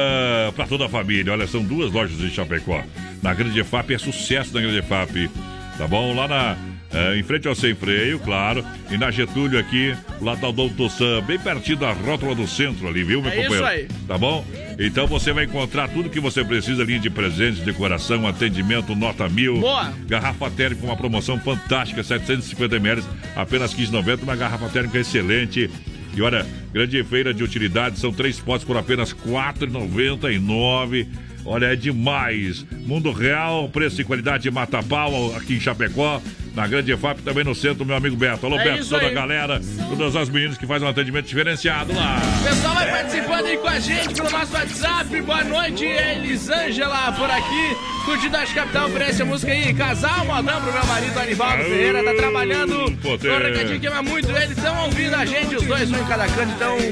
para toda a família. Olha, são duas lojas em Chapecó. Na Grande FAP é sucesso na Grande FAP. Tá bom? Lá na. É, em frente ao Sem Freio, claro. E na Getúlio aqui, lá tá o Dom Tossan, bem pertinho da rótula do centro ali, viu, meu É companheiro? isso aí. Tá bom? Então você vai encontrar tudo que você precisa, linha de presentes, decoração, atendimento, nota mil. Boa. Garrafa térmica com uma promoção fantástica, 750 ml, apenas 15,90. Uma garrafa térmica excelente. E olha, grande feira de utilidades, são três potes por apenas R$ 4,99. Olha, é demais. Mundo Real, preço e qualidade mata pau aqui em Chapecó. Na Grande FAP, também no centro, meu amigo Beto. Alô, É Beto, toda a aí. galera, todas as meninas que fazem um atendimento diferenciado lá. O pessoal vai participando aí com a gente pelo nosso WhatsApp. Boa noite, Elisângela por aqui. Curtindo a capital, oferece a música aí. Casal, modão pro meu marido Anivaldo Ferreira. Tá trabalhando. poder. O recadinho queima muito ele. Estão ouvindo a gente, os dois, um em cada canto. Então, Aí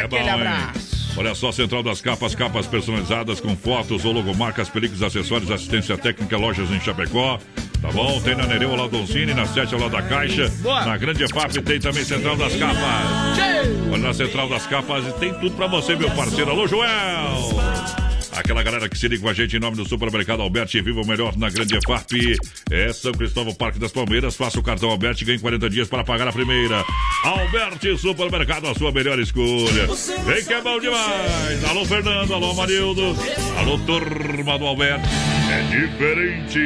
é aquele bom, hein? abraço. Olha só, Central das Capas, capas personalizadas com fotos ou logomarcas, películas, acessórios, assistência técnica, lojas em Chapecó. Tá bom? Tem na Nereu, ao lado do Oncine, na 7 ao lado da Caixa. Na Grande EFAP tem também Central das Capas. Olha na Central das Capas e tem tudo pra você, meu parceiro. Alô, Joel! Aquela galera que se liga com a gente em nome do Supermercado Alberti, viva o melhor na Grande EFAP. É São Cristóvão, Parque das Palmeiras. Faça o cartão Alberti e ganhe 40 dias para pagar a primeira. Alberti Supermercado, a sua melhor escolha. Vem que é bom demais. Alô, Fernando. Alô, Marildo. Alô, turma do Alberti. É diferente.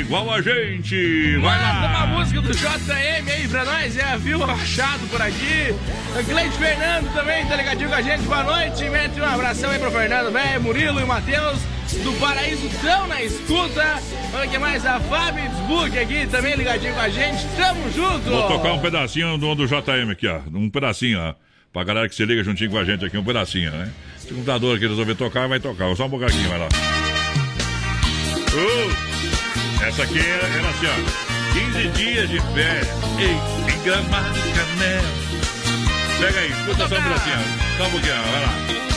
Igual a gente. Vai Manda uma lá. música do JM aí pra nós, é a Viu Machado por aqui. O Cleide Fernando também tá ligadinho com a gente. Boa noite. Mete um abração aí pro Fernando, velho, Murilo e Matheus. Do Paraíso tão na escuta. Olha que mais, a Fábio Desburg aqui também ligadinho com a gente. Tamo junto. Vou tocar um pedacinho do, do JM aqui, ó. Um pedacinho, ó. Pra galera que se liga juntinho com a gente aqui, um pedacinho, né? Se o computador aqui resolver tocar, vai tocar. Só um bocadinho, vai lá. Uh, essa aqui era, era assim, ó. 15 dias de férias. Em gramado de canela. Pega aí, escuta só um pedacinho. Só um pouquinho, vai lá.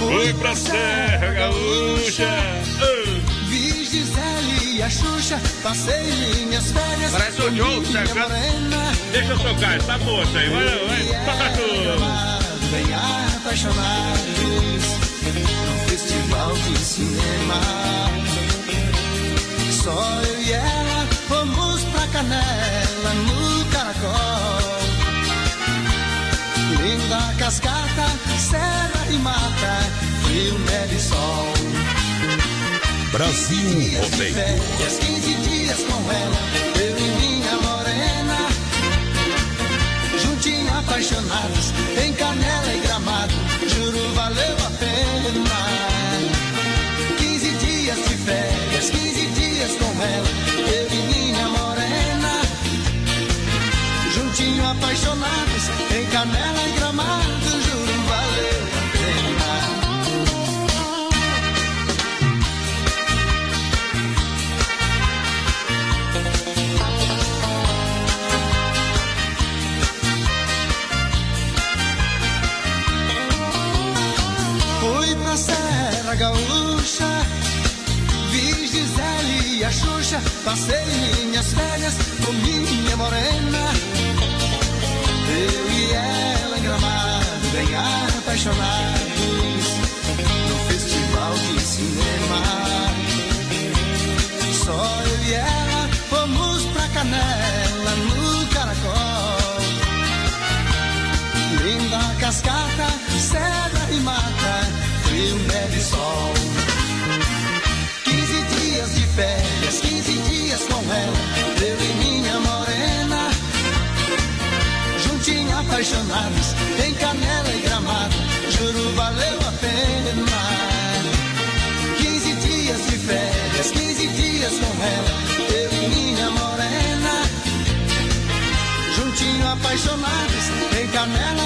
Fui pra Serra Gaúcha. Vi Gisele e a Xuxa, passei minhas férias. Parece o Joe, morena. Deixa eu tocar essa moça aí, vai, vai, toca. Bem apaixonados no festival de cinema. Só eu e ela fomos pra Canela no Caracol. Linda cascata, serra e mata, frio, neve e sol. Brasil 15 dias de Rodeio. férias, 15 dias com ela, eu e minha morena. Juntinho apaixonados, em canela Gaúcha, vi Gisele e a Xuxa, passei minhas férias com minha morena. Eu e ela em gramado, bem apaixonados, no festival de cinema. Só eu e ela fomos pra Canela, no Caracol. Linda cascata, serra e mata, neve e sol. 15 dias de férias, 15 dias com ela, eu e minha morena. Juntinho apaixonados, em canela e gramado, juro valeu a pena. 15 dias de férias, 15 dias com ela, eu e minha morena. Juntinho apaixonados, em canela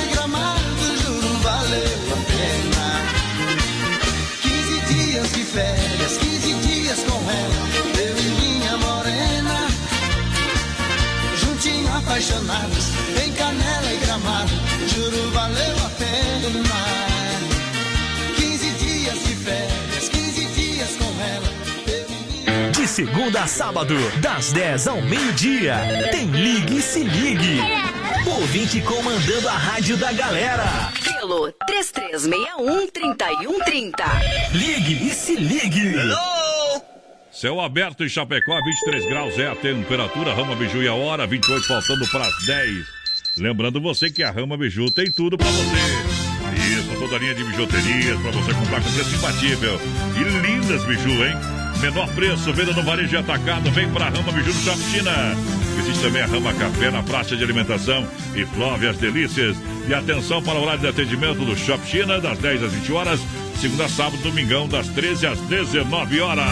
apaixonados, em canela e gramado, juro valeu a pena. 15 dias de férias, 15 dias com ela. De segunda a sábado, das 10 ao meio-dia, tem Ligue e Se Ligue. Ouvinte comandando a rádio da galera. Pelo 3361-3130. Ligue e Se Ligue. Céu aberto em Chapecó, 23 graus é a temperatura. Rama Biju e a hora, 28 faltando para as 10. Lembrando você que a Rama Biju tem tudo para você. Isso, toda linha de bijuterias para você comprar com preço imbatível. E lindas biju, hein? Menor preço, venda no varejo e atacado. Vem pra Rama Biju Shopping China. Visite também a Rama Café na praça de alimentação e prove as delícias. E atenção para o horário de atendimento do Shop China, das 10 às 20 horas, segunda, sábado, domingão, das 13 às 19 horas.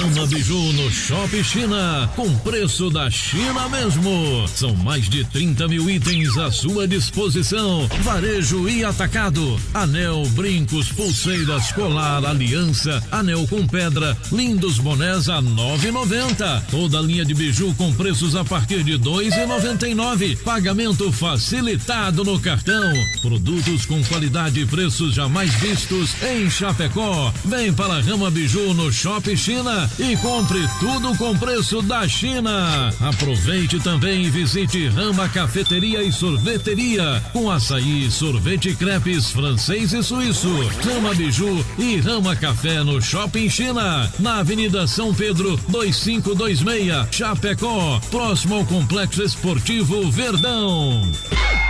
Rama Biju no Shop China, com preço da China mesmo. São mais de 30 mil itens à sua disposição. Varejo e atacado. Anel, brincos, pulseiras, colar, aliança, anel com pedra, lindos bonés a 9,90. Toda linha de biju com preços a partir de 2,99. Pagamento facilitado no cartão. Produtos com qualidade e preços jamais vistos em Chapecó. Vem para a Rama Biju no Shop China e compre tudo com preço da China. Aproveite também e visite Rama Cafeteria e Sorveteria com açaí, sorvete crepes francês e suíço. Rama Biju e Rama Café no Shopping China, na Avenida São Pedro 2526, Chapecó, próximo ao Complexo Esportivo Verdão.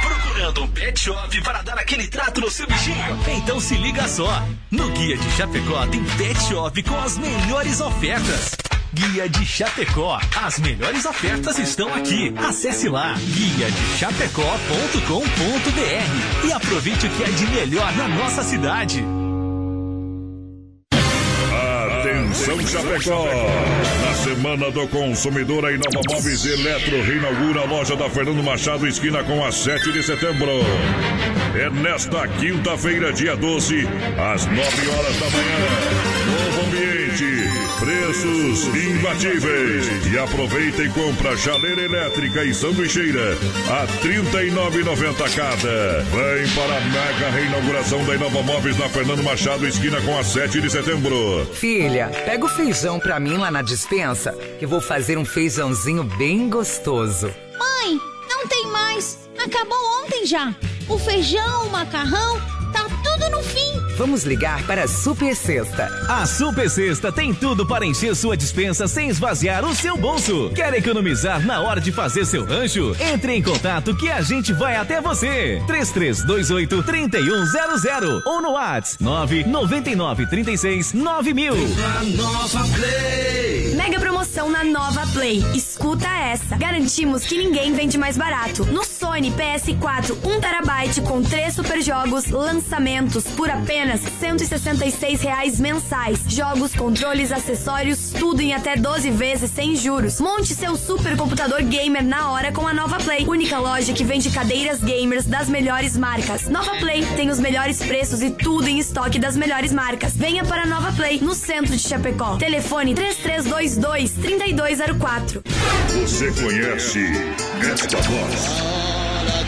Procurando um pet shop para dar aquele trato no seu bichinho? Então se liga só. No Guia de Chapecó tem pet shop com as melhores ofertas. Guia de Chapecó. As melhores ofertas estão aqui. Acesse lá guia de chapecó.com.br e aproveite o que é de melhor na nossa cidade. Atenção Chapecó! Na Semana do Consumidor, a Inova Móveis Eletro reinaugura a loja da Fernando Machado, esquina com a 7 de setembro. É nesta quinta-feira, dia 12, às 9 horas da manhã. Novo ambiente, preços imbatíveis. E aproveita e compra chaleira elétrica e sanduicheira a R$ 39,90 cada. Vem para a mega reinauguração da Inova Móveis na Fernando Machado, esquina com a 7 de setembro. Filha, pega o feijão pra mim lá na dispensa, que vou fazer um feijãozinho bem gostoso. Mãe, não tem mais. Acabou ontem já. O feijão, o macarrão, tá tudo no fim. Vamos ligar para a Super Sexta. A Super Sexta tem tudo para encher sua dispensa sem esvaziar o seu bolso. Quer economizar na hora de fazer seu rancho? Entre em contato que a gente vai até você. 3328 3100 ou no WhatsApp 999 36 9000. Nova Play. Mega promoção na Nova Play. Escuta essa. Garantimos que ninguém vende mais barato. No Sony PS4 1TB com 3 super jogos, lançamentos por apenas 166 reais mensais. Jogos, controles, acessórios, tudo em até 12 vezes sem juros. Monte seu super computador gamer na hora com a Nova Play. Única loja que vende cadeiras gamers das melhores marcas. Nova Play tem os melhores preços e tudo em estoque das melhores marcas. Venha para a Nova Play, no centro de Chapecó. Telefone 3322 3204. Você conhece esta voz?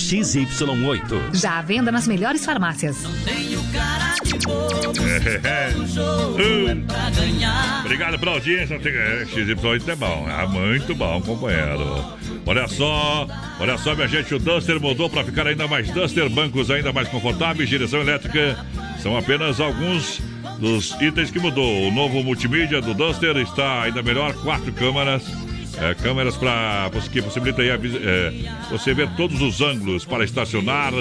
XY8. Já à venda nas melhores farmácias. É. Hum. Obrigado pela audiência. É, XY8 é bom, é muito bom, companheiro. Olha só, olha só, minha gente, o Duster mudou para ficar ainda mais Duster, bancos ainda mais confortáveis, direção elétrica. São apenas alguns dos itens que mudou. O novo multimídia do Duster está ainda melhor, quatro câmaras É, câmeras para que possibilita aí a é, você ver todos os ângulos para estacionar.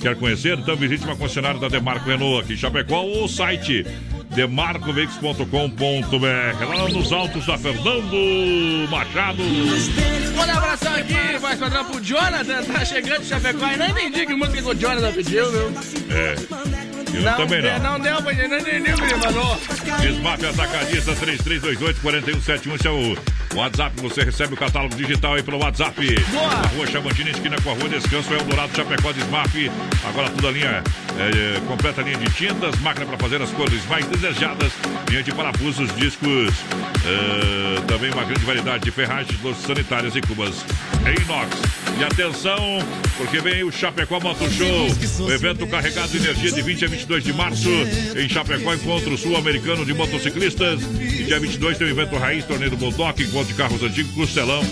Quer conhecer? Então visite uma concessionária da Demarco Renault aqui em Chapecó ou o site demarcoveículos.com.br lá nos altos da Fernando Machado. Manda um abração aqui, mais padrão pro Jonathan, tá chegando de Chapecó e não entendi que música que o Jonathan pediu, viu? É. Eu também deu- não. Não deu pra entender, não entendi o que ele falou. Desmaf Atacadista 3328-4171. Esse é o WhatsApp. Você recebe o catálogo digital aí pelo WhatsApp. Boa. Na rua Chamantina, esquina com a rua Descanso, é o Dourado Chapecó Desmaf. Agora toda a linha, é, completa linha de tintas, máquina para fazer as cores mais desejadas, linha de parafusos, discos, é, também uma grande variedade de ferragens, louças sanitárias e cubas em inox. E atenção, porque vem o Chapecó Moto Show, o evento carregado de energia de 20 a 22 de março em Chapecó, encontro sul-americano de motociclistas. E dia 22 tem o evento Raiz, torneio do Bulldog, encontro de carros antigos, costelão,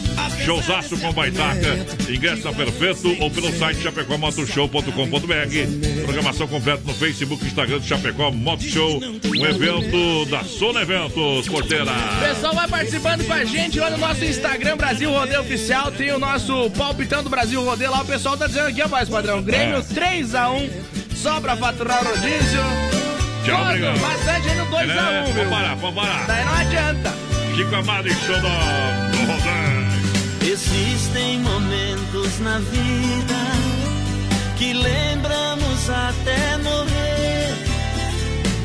showzaço com baitaca. Ingresso na Perfeito ou pelo site chapecómotoshow.com.br. Programação completa no Facebook Instagram do Chapecó Moto Show, um evento da Sona Eventos, porteira. O pessoal vai participando com a gente lá no nosso Instagram Brasil Rodeio Oficial. Tem o nosso palpitão do Brasil Rodeio lá. O pessoal tá dizendo aqui, ó, mais padrão. Grêmio É. 3x1, só pra faturar o rodízio. Tchau, obrigado. Bastante aí no 2x1, É, viu? vamos parar, vamos parar. Daí não adianta. Chico Amado e do Rodan. Existem momentos na vida que lembramos até morrer.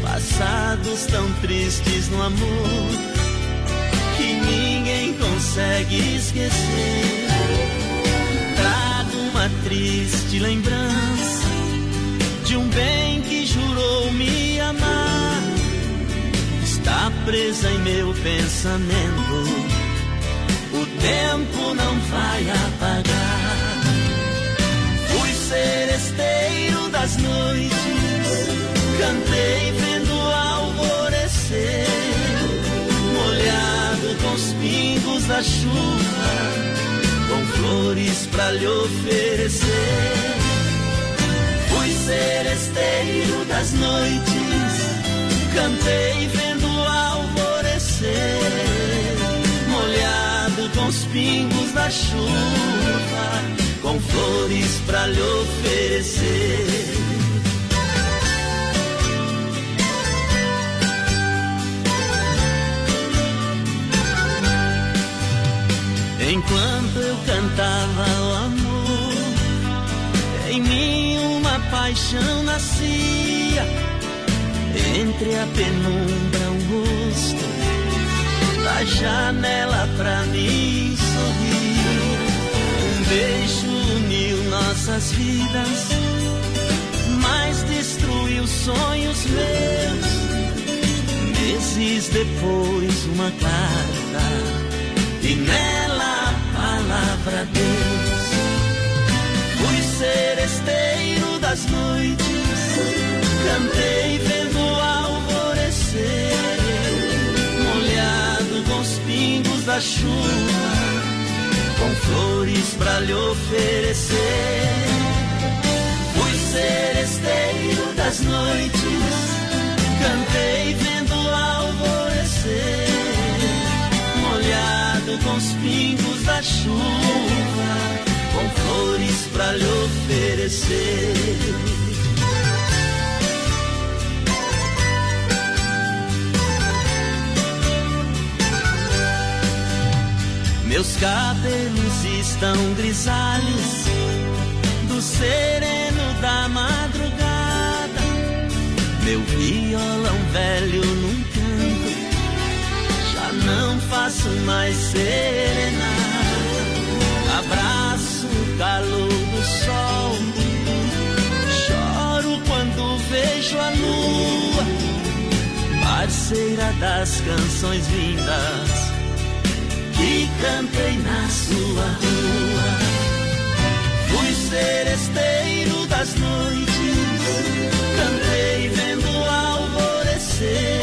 Passados tão tristes no amor que ninguém consegue esquecer. Trago uma triste lembrança de um bem que jurou me amar. Está presa em meu pensamento o tempo não vai apagar. Fui seresteiro das noites, cantei vendo o alvorecer, molhado com os pingos da chuva, com flores pra lhe oferecer. Fui seresteiro das noites, cantei vendo alvorecer molhado com os pingos da chuva, com flores pra lhe oferecer. Enquanto eu cantava o amor, em mim uma paixão nascia. Entre a penumbra, um rosto da janela pra mim sorrir. Um beijo uniu nossas vidas, mas destruiu sonhos meus. Meses depois, uma carta e nela a palavra Deus. Fui seresteiro das noites, cantei chuva, com flores pra lhe oferecer. Fui seresteiro das noites, cantei vendo o alvorecer, molhado com os pingos da chuva, com flores pra lhe oferecer. Meus cabelos estão grisalhos do sereno da madrugada. Meu violão velho num canto, já não faço mais serenata. Abraço o calor do sol, choro quando vejo a lua, parceira das canções vindas cantei na sua rua. Fui seresteiro das noites, cantei vendo o alvorecer,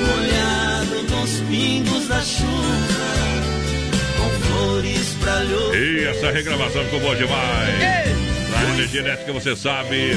molhado com os pingos da chuva, com flores pra E essa regravação ficou boa demais. Na energia elétrica, você sabe,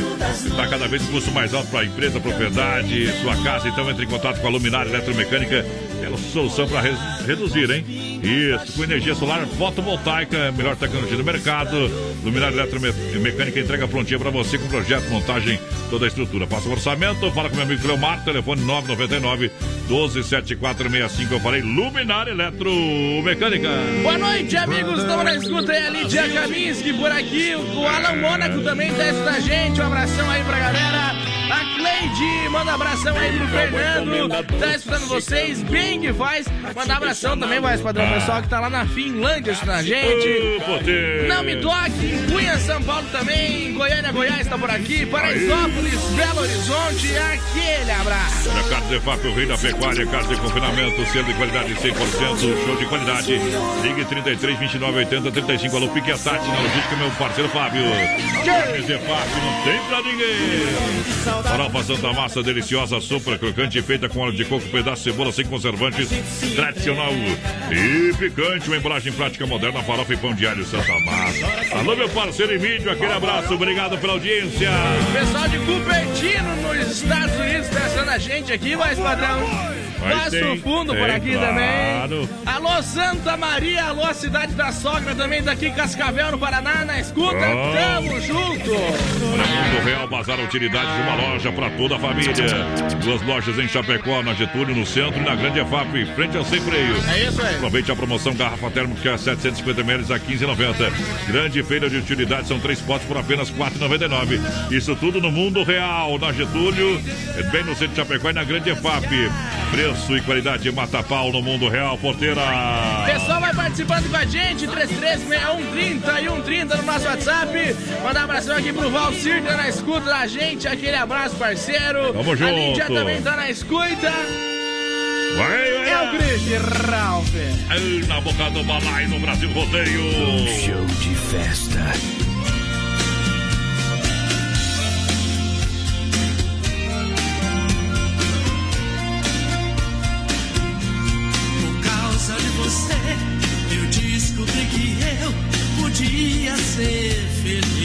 está cada vez custo mais alto para a empresa, propriedade, sua casa. Então entre em contato com a Luminária Eletromecânica Aquela solução para reduzir, hein? Isso, com energia solar fotovoltaica, melhor tecnologia do mercado. Luminária Eletromecânica entrega prontinha para você com projeto, montagem, toda a estrutura. Faça o orçamento, fala com meu amigo Cleomar, telefone 999 127465. Eu falei Luminária Eletromecânica. Boa noite, amigos. Estamos na escuta aí, a Lídia Kaminski por aqui. O Alan Mônaco também tá a gente. Um abração aí pra galera. A Cleide, manda abração aí pro Fernando. Tá escutando vocês, bem que faz. Manda abração também, mais padrão. O pessoal que tá lá na Finlândia escutando a gente. Não me toque, Cunha, São Paulo também. Goiânia, Goiás tá por aqui. Paraisópolis, Belo Horizonte, aquele abraço. Casa de o rei da pecuária, casa de confinamento, selo de qualidade 100%, show de qualidade. Ligue 33 29 80 35. Alô, Pique Tati, na logística, meu parceiro Fábio. Carnes de FAP, não tem pra ninguém. Farofa Santa Massa, deliciosa, super crocante, feita com óleo de coco, pedaço de cebola sem conservantes, tradicional e picante. Uma embalagem prática moderna, farofa e pão de alho Santa Massa. Alô, meu parceiro Emílio, aquele abraço, obrigado pela audiência. Pessoal de Cupertino, nos Estados Unidos, pensando a gente aqui, mais padrão. Passo Fundo tem, por aqui claro. também. Alô, Santa Maria, alô, Cidade da Sogra também daqui, Cascavel, no Paraná, na escuta. Oh. Tamo junto. Na Mundo Real, Bazar Utilidades, uma loja pra toda a família. Duas lojas em Chapecó, na Getúlio, no centro e na Grande EFAP, frente ao Sem Freio. É isso aí. Aproveite a promoção Garrafa Térmica 750 ml a 15,90. Grande feira de utilidades, são três potes por apenas 4,99. Isso tudo no Mundo Real, na Getúlio, bem no centro de Chapecó e na Grande EFAP. Preço e qualidade mata pau no mundo real, porteira. Pessoal, vai participando com a gente, 336130 e 130 no nosso WhatsApp. Mandar um abração aqui pro Valcir, tá na escuta da gente. Aquele abraço, parceiro. Tamo junto. A Lídia também tá na escuta. Vai, vai, é o Cris Ralph. Na boca do balai no Brasil Rodeio. Um show de festa. Podia ser feliz.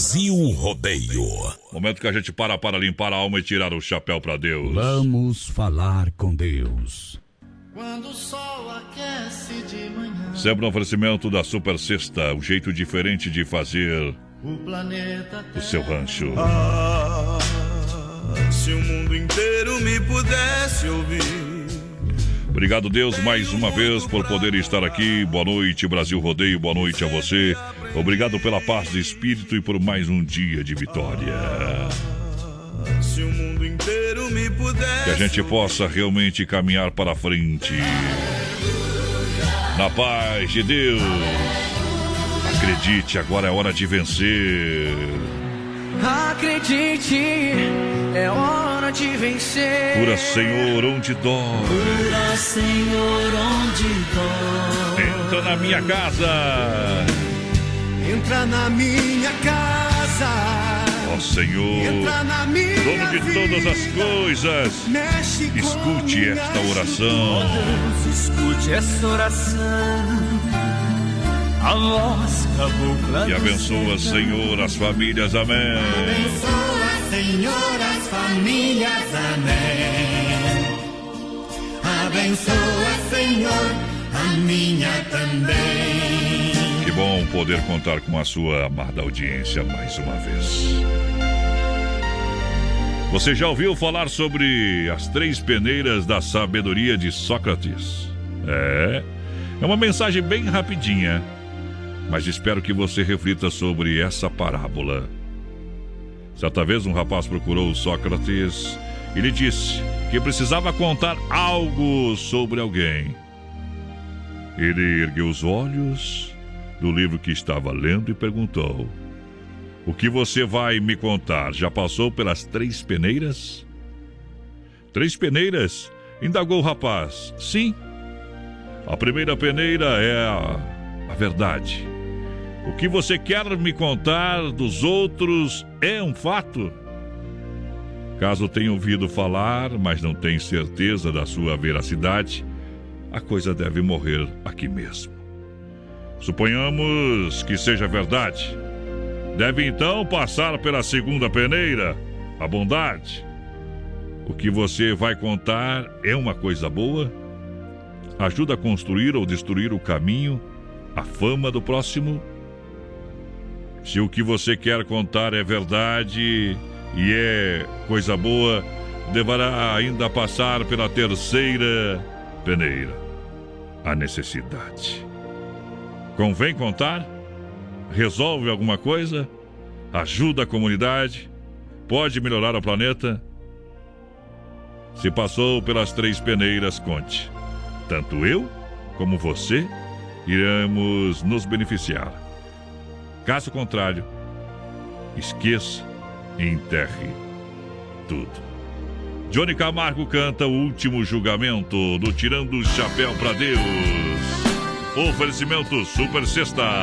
Brasil Rodeio. Momento que a gente para para limpar a alma e tirar o chapéu para Deus. Vamos falar com Deus. Quando o sol aquece de manhã, Sempre no oferecimento da Super Sexta, um jeito diferente de fazer o planeta o seu rancho. Ah, se o mundo inteiro me pudesse ouvir. Obrigado, Deus, mais uma vez por poder estar aqui. Boa noite, Brasil Rodeio. Boa noite a você. Obrigado pela paz de espírito e por mais um dia de vitória. Se o mundo inteiro me pudesse. Que a gente possa realmente caminhar para frente. Na paz de Deus. Acredite, agora é hora de vencer. Acredite, é hora de vencer. Cura, Senhor, onde dói. Cura, Senhor, onde dói. Entra na minha casa. Entra na minha casa. Ó Senhor, dono de todas as coisas, escute esta oração. Deus, escute essa oração. A voz cabocla. E abençoa. Senhor, as famílias. Amém. Abençoa, Senhor, as famílias. Amém. Abençoa, Senhor, a minha também. Bom poder contar com a sua amada audiência mais uma vez. Você já ouviu falar sobre as três peneiras da sabedoria de Sócrates? É. É uma mensagem bem rapidinha, mas espero que você reflita sobre essa parábola. Certa vez um rapaz procurou Sócrates e lhe disse que precisava contar algo sobre alguém. Ele ergueu os olhos do livro que estava lendo e perguntou: O que você vai me contar? Já passou pelas três peneiras? Três peneiras? indagou o rapaz. Sim. A primeira peneira é a, a verdade. O que você quer me contar dos outros é um fato. Caso tenha ouvido falar, mas não tem certeza da sua veracidade, a coisa deve morrer aqui mesmo. Suponhamos que seja verdade. Deve então passar pela segunda peneira, a bondade. O que você vai contar é uma coisa boa? Ajuda a construir ou destruir o caminho, a fama do próximo? Se o que você quer contar é verdade e é coisa boa, deverá ainda passar pela terceira peneira, a necessidade. Convém contar? Resolve alguma coisa? Ajuda a comunidade? Pode melhorar o planeta? Se passou pelas três peneiras, conte. Tanto eu como você iremos nos beneficiar. Caso contrário, esqueça e enterre tudo. Johnny Camargo canta o último julgamento do Tirando o Chapéu para Deus. Oferecimento Super Sexta.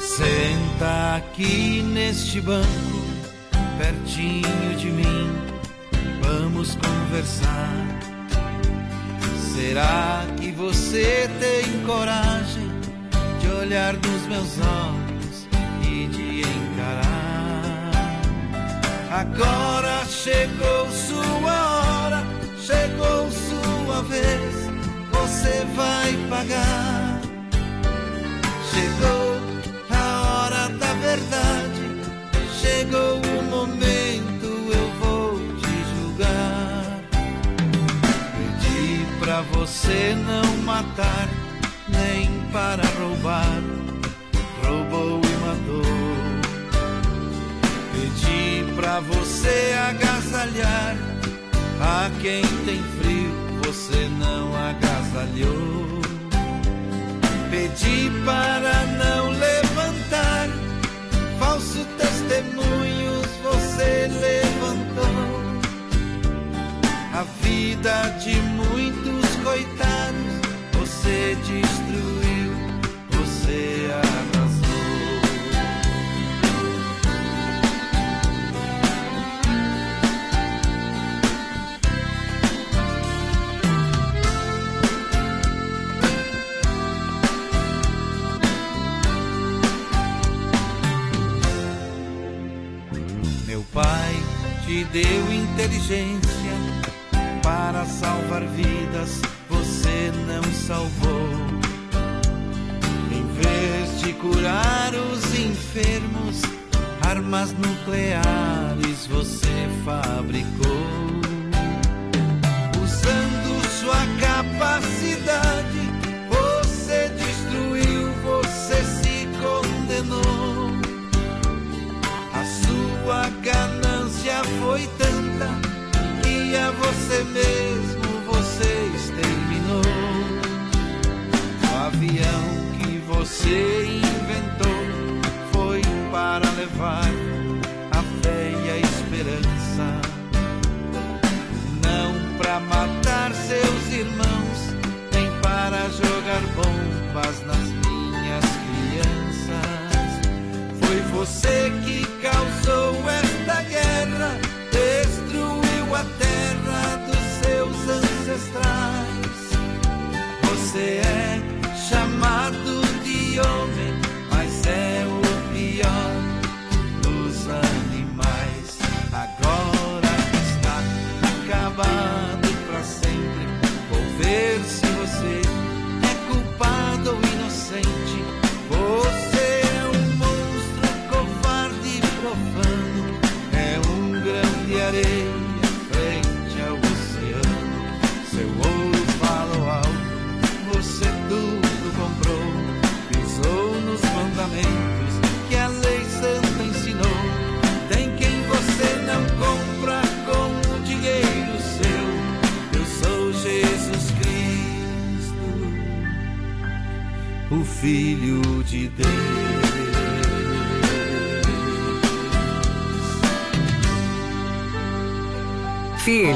Senta aqui neste banco, pertinho de mim, vamos conversar. Será que você tem coragem olhar nos meus olhos e de encarar? Agora chegou sua hora, chegou sua vez, você vai pagar. Chegou a hora da verdade, chegou o momento, eu vou te julgar. Pedi pra você não matar, para roubar, roubou e matou. Pedi pra você agasalhar, a quem tem frio, você não agasalhou. Pedi para não levantar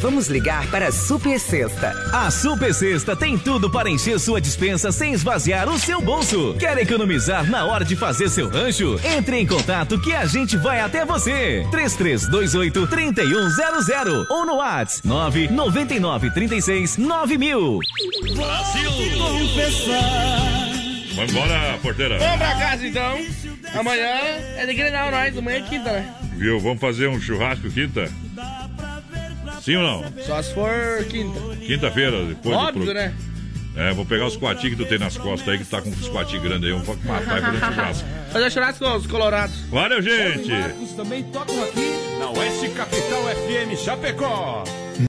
Vamos ligar para a Super Sexta. A Super Sexta tem tudo para encher sua dispensa sem esvaziar o seu bolso. Quer economizar na hora de fazer seu rancho? Entre em contato que a gente vai até você. 3328 3100 ou no WhatsApp 999 36 9000. Brasil! Vamos embora, porteira. Vamos pra casa então. Amanhã é de Grenal, nós. Amanhã é quinta, né? Viu? Vamos fazer um churrasco quinta? Sim ou não? Só se for quinta. Quinta-feira, depois do Óbvio, pro- né? É, vou pegar os quatinhos que tu tem nas costas aí, que tu tá com os quatinhos grandes aí. Vamos matar e fazer churrasco. Fazer churrasco com os colorados. Valeu, gente! Marcos também tocam aqui na Oeste Capital FM Chapecó.